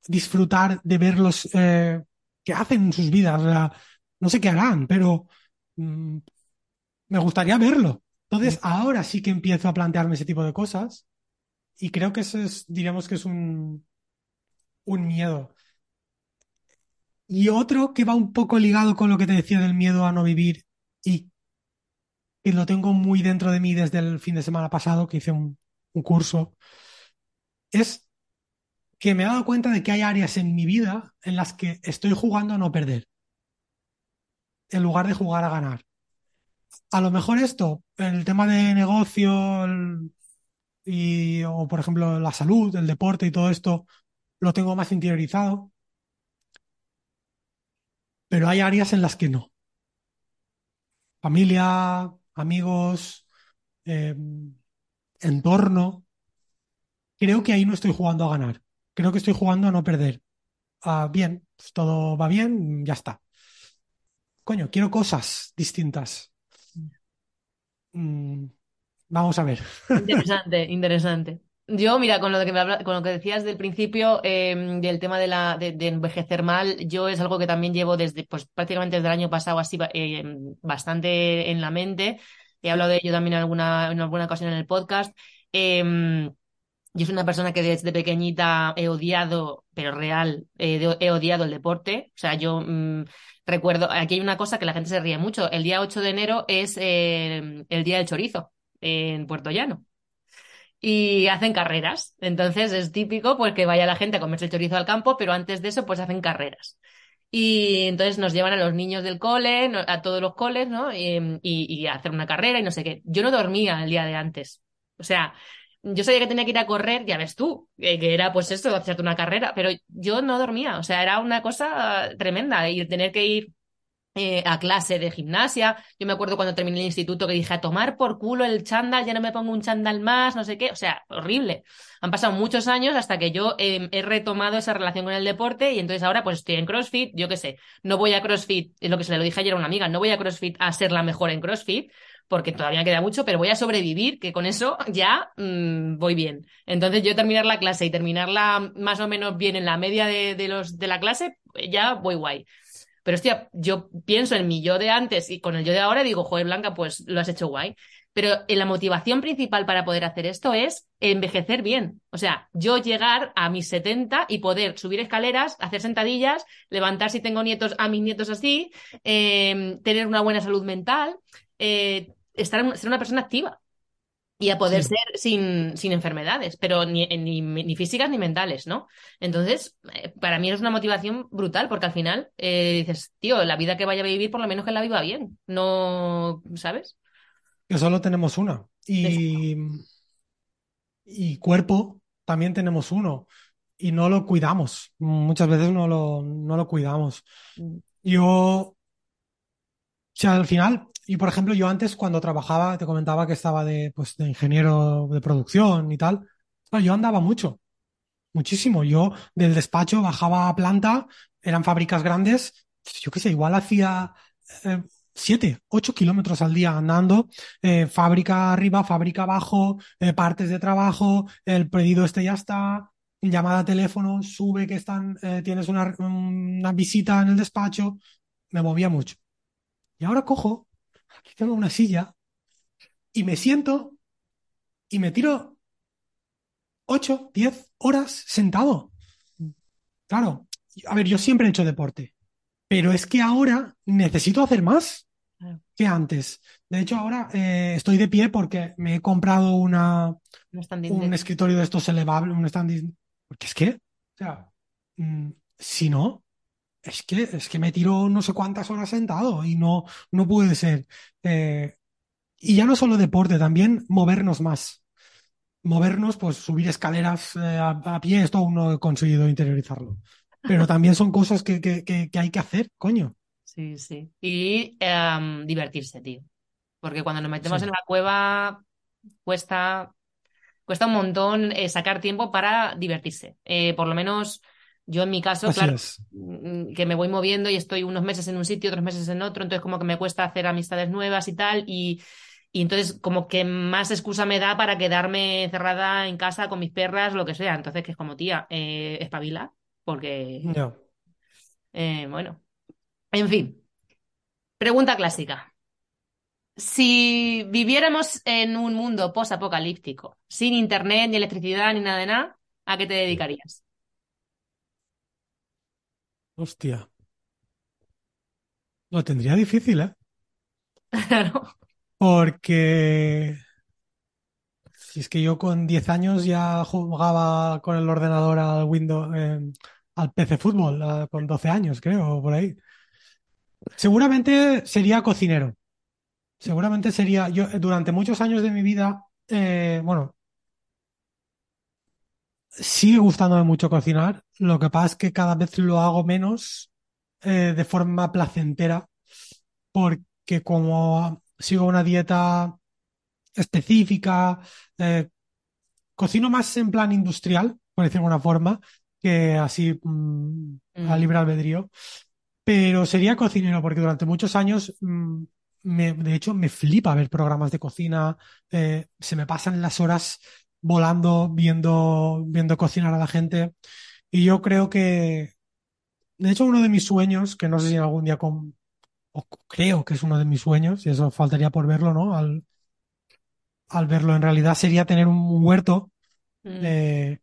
Speaker 2: disfrutar de verlos eh, que hacen en sus vidas. O sea, no sé qué harán, pero mm, me gustaría verlo. Entonces, ahora sí que empiezo a plantearme ese tipo de cosas y creo que eso es, diríamos que es un, un miedo. Y otro que va un poco ligado con lo que te decía del miedo a no vivir y que lo tengo muy dentro de mí desde el fin de semana pasado, que hice un, curso, es que me he dado cuenta de que hay áreas en mi vida en las que estoy jugando a no perder, en lugar de jugar a ganar. A lo mejor esto, el tema de negocio y, o por ejemplo la salud, el deporte y todo esto, lo tengo más interiorizado, pero hay áreas en las que no. Familia, amigos, eh, entorno, creo que ahí no estoy jugando a ganar. Creo que estoy jugando a no perder. Ah, bien, pues todo va bien, ya está. Coño, quiero cosas distintas. Mm, vamos a ver.
Speaker 1: Interesante, interesante. Yo, mira, con lo que, me con lo que decías del principio, eh, del tema de, la, de, envejecer mal, yo es algo que también llevo desde, pues prácticamente desde el año pasado así eh, bastante en la mente. He hablado de ello también en alguna, en alguna ocasión en el podcast. Eh, yo soy una persona que desde pequeñita he odiado, pero real, eh, he odiado el deporte. O sea, yo mm, recuerdo, aquí hay una cosa que la gente se ríe mucho. El día 8 de enero es el día del chorizo en Puerto Llano y hacen carreras. Entonces es típico pues que vaya la gente a comerse el chorizo al campo, pero antes de eso pues hacen carreras. Y entonces nos llevan a los niños del cole, a todos los coles, ¿no? Y, a hacer una carrera y no sé qué. Yo no dormía el día de antes. O sea, yo sabía que tenía que ir a correr, ya ves tú, que, era pues eso, hacerte una carrera, pero yo no dormía. O sea, era una cosa tremenda y tener que ir eh, a clase de gimnasia. Yo me acuerdo cuando terminé el instituto que dije a tomar por culo el chándal, ya no me pongo un chándal más, no sé qué. O sea, horrible. Han pasado muchos años hasta que yo eh, he retomado esa relación con el deporte y entonces ahora pues estoy en CrossFit, yo qué sé, no voy a CrossFit, es lo que se le dije ayer a una amiga, no voy a CrossFit a ser la mejor en CrossFit. Porque todavía queda mucho, pero voy a sobrevivir, que con eso ya mm, voy bien. Entonces, yo terminar la clase y terminarla más o menos bien en la media de, de los, de la clase, ya voy guay. Pero hostia, yo pienso en mi yo de antes y con el yo de ahora digo, joder, Blanca, pues lo has hecho guay. Pero eh, la motivación principal para poder hacer esto es envejecer bien. O sea, yo llegar a mis 70 y poder subir escaleras, hacer sentadillas, levantar si tengo nietos a mis nietos así, eh, tener una buena salud mental, eh, estar, ser una persona activa y a poder
Speaker 2: Sí.
Speaker 1: ser sin, sin enfermedades, pero ni, ni, ni físicas ni mentales, ¿no? Entonces, eh, para mí es una motivación brutal, porque al final eh, dices, tío, la vida que vaya a vivir, por lo menos que la viva bien, no, ¿sabes?
Speaker 2: Que solo tenemos una. Y, y cuerpo también tenemos uno. Y no lo cuidamos. Muchas veces no lo, no lo cuidamos. Yo, o sea, al final, y por ejemplo, yo antes cuando trabajaba, te comentaba que estaba de, pues, de ingeniero de producción y tal, yo andaba mucho, muchísimo. Yo del despacho bajaba a planta, eran fábricas grandes, yo qué sé, igual hacía eh, siete, ocho kilómetros al día andando, eh, fábrica arriba, fábrica abajo, eh, partes de trabajo, el pedido este ya está, llamada a teléfono, sube que están, eh, tienes una, una visita en el despacho, me movía mucho. Y ahora cojo, aquí tengo una silla y me siento y me tiro 8, 10 horas sentado. Claro, a ver, yo siempre he hecho deporte, pero es que ahora necesito hacer más que antes. De hecho, ahora eh, estoy de pie porque me he comprado una, un escritorio de estos elevables, un stand Porque es que, o sea, mm, si no, es que, es que me tiro no sé cuántas horas sentado y no, no puede ser. Eh, y ya no solo deporte, también movernos más. Movernos, pues subir escaleras eh, a, a pie, esto aún no he conseguido interiorizarlo. Pero también son cosas que, que, que, que hay que hacer, coño.
Speaker 1: Sí, sí. Y em, divertirse, tío. Porque cuando nos metemos
Speaker 2: Sí.
Speaker 1: en la cueva, cuesta, cuesta un montón eh, sacar tiempo para divertirse. Por lo menos yo en mi caso,
Speaker 2: Así
Speaker 1: claro,
Speaker 2: es.
Speaker 1: mm, que me voy moviendo y estoy unos meses en un sitio, otros meses en otro, entonces como que me cuesta hacer amistades nuevas y tal, y, y entonces como que más excusa me da para quedarme encerrada en casa con mis perras, lo que sea. Entonces que es como, tía, eh, espabila, porque,
Speaker 2: Ya.
Speaker 1: eh, bueno, en fin, pregunta clásica. Si viviéramos en un mundo post-apocalíptico, sin internet, ni electricidad, ni nada de nada, ¿a qué te dedicarías?
Speaker 2: Hostia. Lo tendría difícil, ¿eh?
Speaker 1: Claro.
Speaker 2: Porque si es que yo con 10 años ya jugaba con el ordenador al Windows, eh, al PC Fútbol, eh, con 12 años, creo, o por ahí. Seguramente sería cocinero. Seguramente sería, yo eh, durante muchos años de mi vida, eh, bueno, sigue gustándome mucho cocinar. Lo que pasa es que cada vez lo hago menos eh, de forma placentera, porque como sigo una dieta específica, eh, cocino más en plan industrial, por decirlo de alguna forma, que así mm, a libre albedrío. Pero sería cocinero porque durante muchos años, mm, me- de hecho, me flipa ver programas de cocina. eh, se me pasan las horas volando, viendo, viendo cocinar a la gente. Y yo creo que, de hecho, uno de mis sueños, que no sé si algún día con, o creo que es uno de mis sueños, y eso faltaría por verlo, ¿no? Al, al verlo en realidad sería tener un huerto
Speaker 1: mm.
Speaker 2: eh,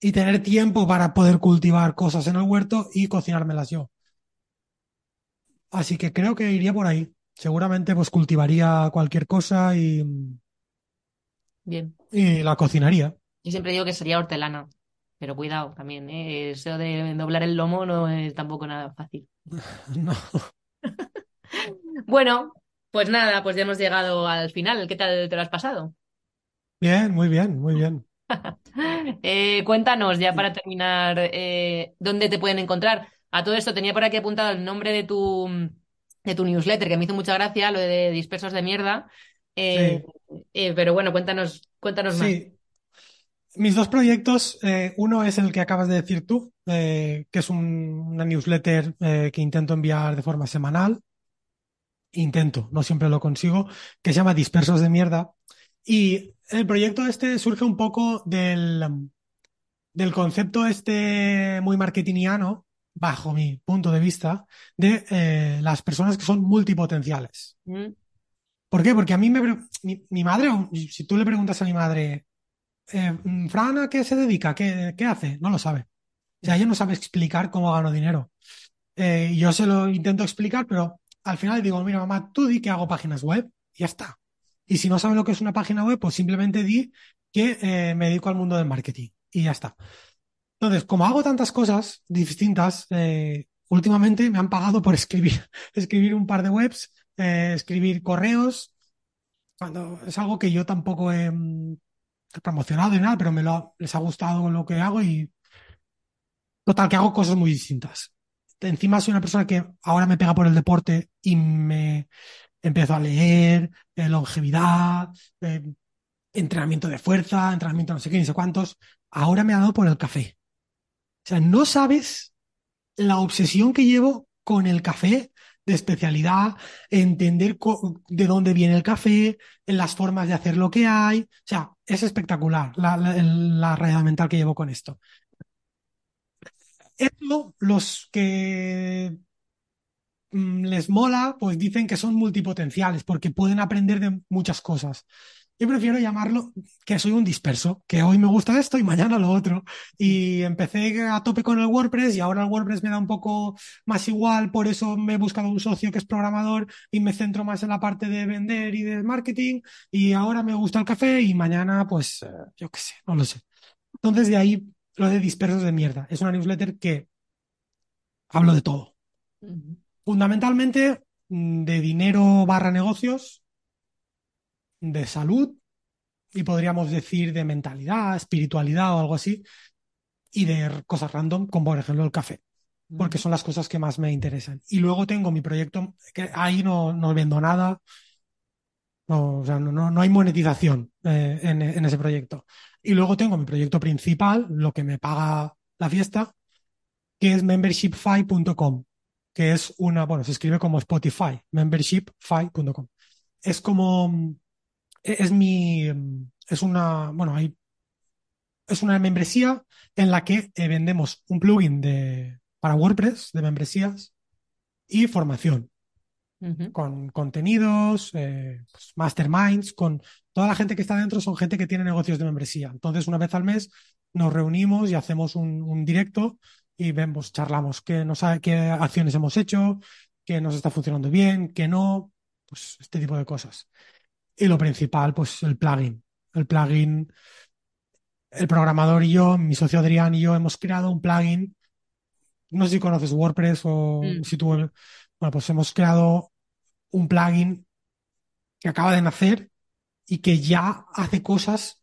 Speaker 2: y tener tiempo para poder cultivar cosas en el huerto y cocinármelas yo. Así que creo que iría por ahí. Seguramente pues cultivaría cualquier cosa y,
Speaker 1: Bien.
Speaker 2: y la cocinaría.
Speaker 1: Yo siempre digo que sería hortelana, pero cuidado también, ¿eh? Eso de doblar el lomo no es tampoco nada fácil.
Speaker 2: No.
Speaker 1: Bueno, pues nada, pues ya hemos llegado al final. ¿Qué tal te lo has pasado?
Speaker 2: Bien, muy bien, muy bien.
Speaker 1: Eh, cuéntanos, ya para terminar, eh, ¿dónde te pueden encontrar? A todo esto tenía por aquí apuntado el nombre de tu, de tu newsletter, que me hizo mucha gracia, lo de dispersos de mierda. Eh,
Speaker 2: Sí,
Speaker 1: eh, pero bueno, cuéntanos, cuéntanos más.
Speaker 2: sí. Mis dos proyectos, eh, uno es el que acabas de decir tú, que es un- una newsletter que intento enviar de forma semanal. Intento, no siempre lo consigo, que se llama Dispersos de Mierda. Y el proyecto este surge un poco del, del concepto este muy marketingiano, bajo mi punto de vista, de las personas que son multipotenciales.
Speaker 1: Mm,
Speaker 2: ¿Por qué? Porque a mí me, mi, mi madre, o si tú le preguntas a mi madre, eh, mm, Fran, ¿a qué se dedica? ¿Qué, qué hace? No lo sabe. O sea, ella no sabe explicar cómo gano dinero. Eh, yo se lo intento explicar, pero al final digo, mira, mamá, tú di que hago páginas web y ya está. Y si no sabe lo que es una página web, pues simplemente di que eh, me dedico al mundo del marketing y ya está. Entonces, como hago tantas cosas distintas, últimamente me han pagado por escribir, escribir un par de webs, eh, escribir correos, cuando es algo que yo tampoco he, mm, promocionado y nada, pero me lo les ha gustado lo que hago y total, que hago cosas muy distintas. Encima soy una persona que ahora me pega por el deporte y me empiezo a leer, eh, longevidad, eh, entrenamiento de fuerza, entrenamiento no sé qué, ni sé cuántos. Ahora me ha dado por el café. O sea, no sabes la obsesión que llevo con el café de especialidad, entender de dónde viene el café, las formas de hacer lo que hay. O sea, es espectacular la, la, realidad mental que llevo con esto. Eso, los que mm, les mola, pues dicen que son multipotenciales porque pueden aprender de muchas cosas. Yo prefiero llamarlo que soy un disperso, que hoy me gusta esto y mañana lo otro. Y empecé a tope con el WordPress y ahora el WordPress me da un poco más igual, por eso me he buscado un socio que es programador y me centro más en la parte de vender y de marketing. Y ahora me gusta el café y mañana, pues, eh, yo qué sé, no lo sé. Entonces de ahí lo de dispersos de mierda. Es una newsletter que hablo de todo. Fundamentalmente mm, de dinero barra negocios, de salud y podríamos decir de mentalidad, espiritualidad o algo así, y de cosas random, como por ejemplo el café, porque
Speaker 1: mm,
Speaker 2: son las cosas que más me interesan. Y luego tengo mi proyecto, que ahí no, no vendo nada, no, o sea, no, no, no hay monetización eh, en, en ese proyecto. Y luego tengo mi proyecto principal, lo que me paga la fiesta, que es membershipfi.com, que es una, bueno, se escribe como Spotify, membershipfi.com. Es como, es mi, es una, bueno, hay, es una membresía en la que eh, vendemos un plugin de, para WordPress de membresías y formación con contenidos, eh, pues, masterminds, con toda la gente que está dentro son gente que tiene negocios de membresía. Entonces, una vez al mes nos reunimos y hacemos un, un directo y vemos, charlamos qué, nos ha- qué acciones hemos hecho, qué nos está funcionando bien, qué no, pues este tipo de cosas. Y lo principal, pues el plugin. El plugin, el programador y yo, mi socio Adrián y yo hemos creado un plugin. No sé si conoces WordPress o
Speaker 1: mm,
Speaker 2: si tú, bueno, pues hemos creado un plugin que acaba de nacer y que ya hace cosas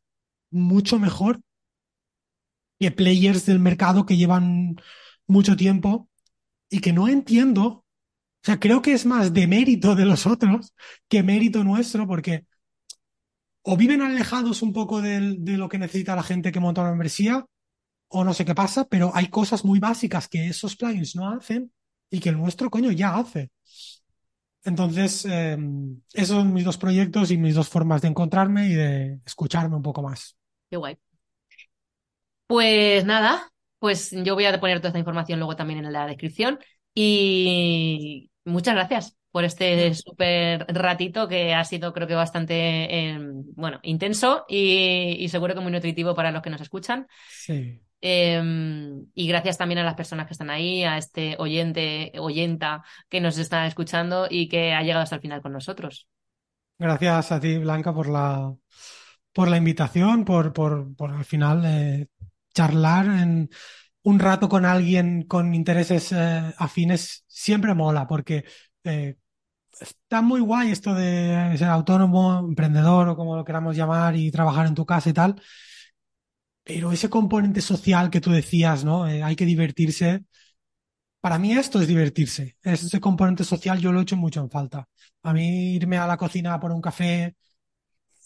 Speaker 2: mucho mejor que players del mercado que llevan mucho tiempo y que no entiendo O sea, creo que es más de mérito de los otros que mérito nuestro, porque o viven alejados un poco del- de, lo que necesita la gente que monta una membresía, o no sé qué pasa, pero hay cosas muy básicas que esos plugins no hacen y que el nuestro, coño, ya hace. Entonces, eh, esos son mis dos proyectos y mis dos formas de encontrarme y de escucharme un poco más.
Speaker 1: Qué guay. Pues nada, pues yo voy a poner toda esta información luego también en la descripción y muchas gracias por este súper ratito que ha sido creo que bastante, eh, bueno, intenso y, y seguro que muy nutritivo para los que nos escuchan.
Speaker 2: Sí.
Speaker 1: Eh, y gracias también a las personas que están ahí, a este oyente, oyenta que nos está escuchando y que ha llegado hasta el final con nosotros.
Speaker 2: Gracias a ti, Blanca, por la, por la invitación, por, por, por al final eh, charlar en un rato con alguien con intereses eh, afines siempre mola, porque eh, está muy guay esto de ser autónomo, emprendedor o como lo queramos llamar y trabajar en tu casa y tal. Pero ese componente social que tú decías, ¿no? Eh, hay que divertirse. Para mí esto es divertirse. Ese componente social yo lo he hecho mucho en falta. A mí irme a la cocina por un café,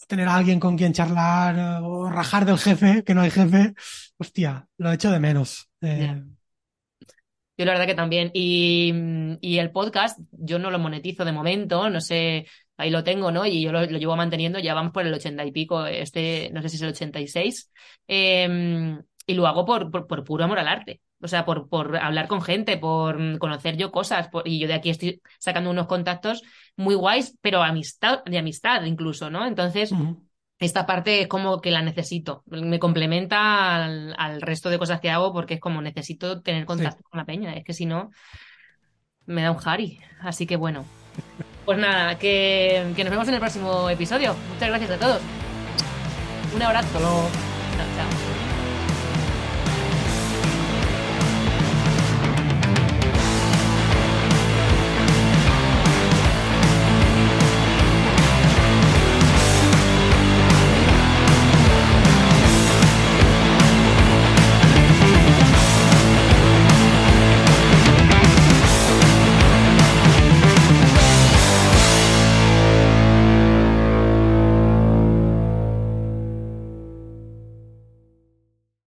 Speaker 2: tener a alguien con quien charlar eh, o rajar del jefe, que no hay jefe, hostia, lo he hecho de menos. Eh.
Speaker 1: Yo la verdad que también. Y, y el podcast, yo no lo monetizo de momento, no sé, ahí lo tengo, ¿no? Y yo lo, lo llevo manteniendo, ya vamos por el ochenta y pico, este, no sé si es el 86. Eh, y lo hago por, por, por puro amor al arte. O sea, por, por hablar con gente, por conocer yo cosas. por- y yo de aquí estoy sacando unos contactos muy guays, pero amistad, de amistad incluso, ¿no? Entonces. Esta parte es como que la necesito. Me complementa al, al resto de cosas que hago porque es como necesito tener contacto con la peña. Es que si no, me da un jari. Así que bueno. Pues nada, que, que nos vemos en el próximo episodio. Muchas gracias a todos. Un abrazo. Chao, chao.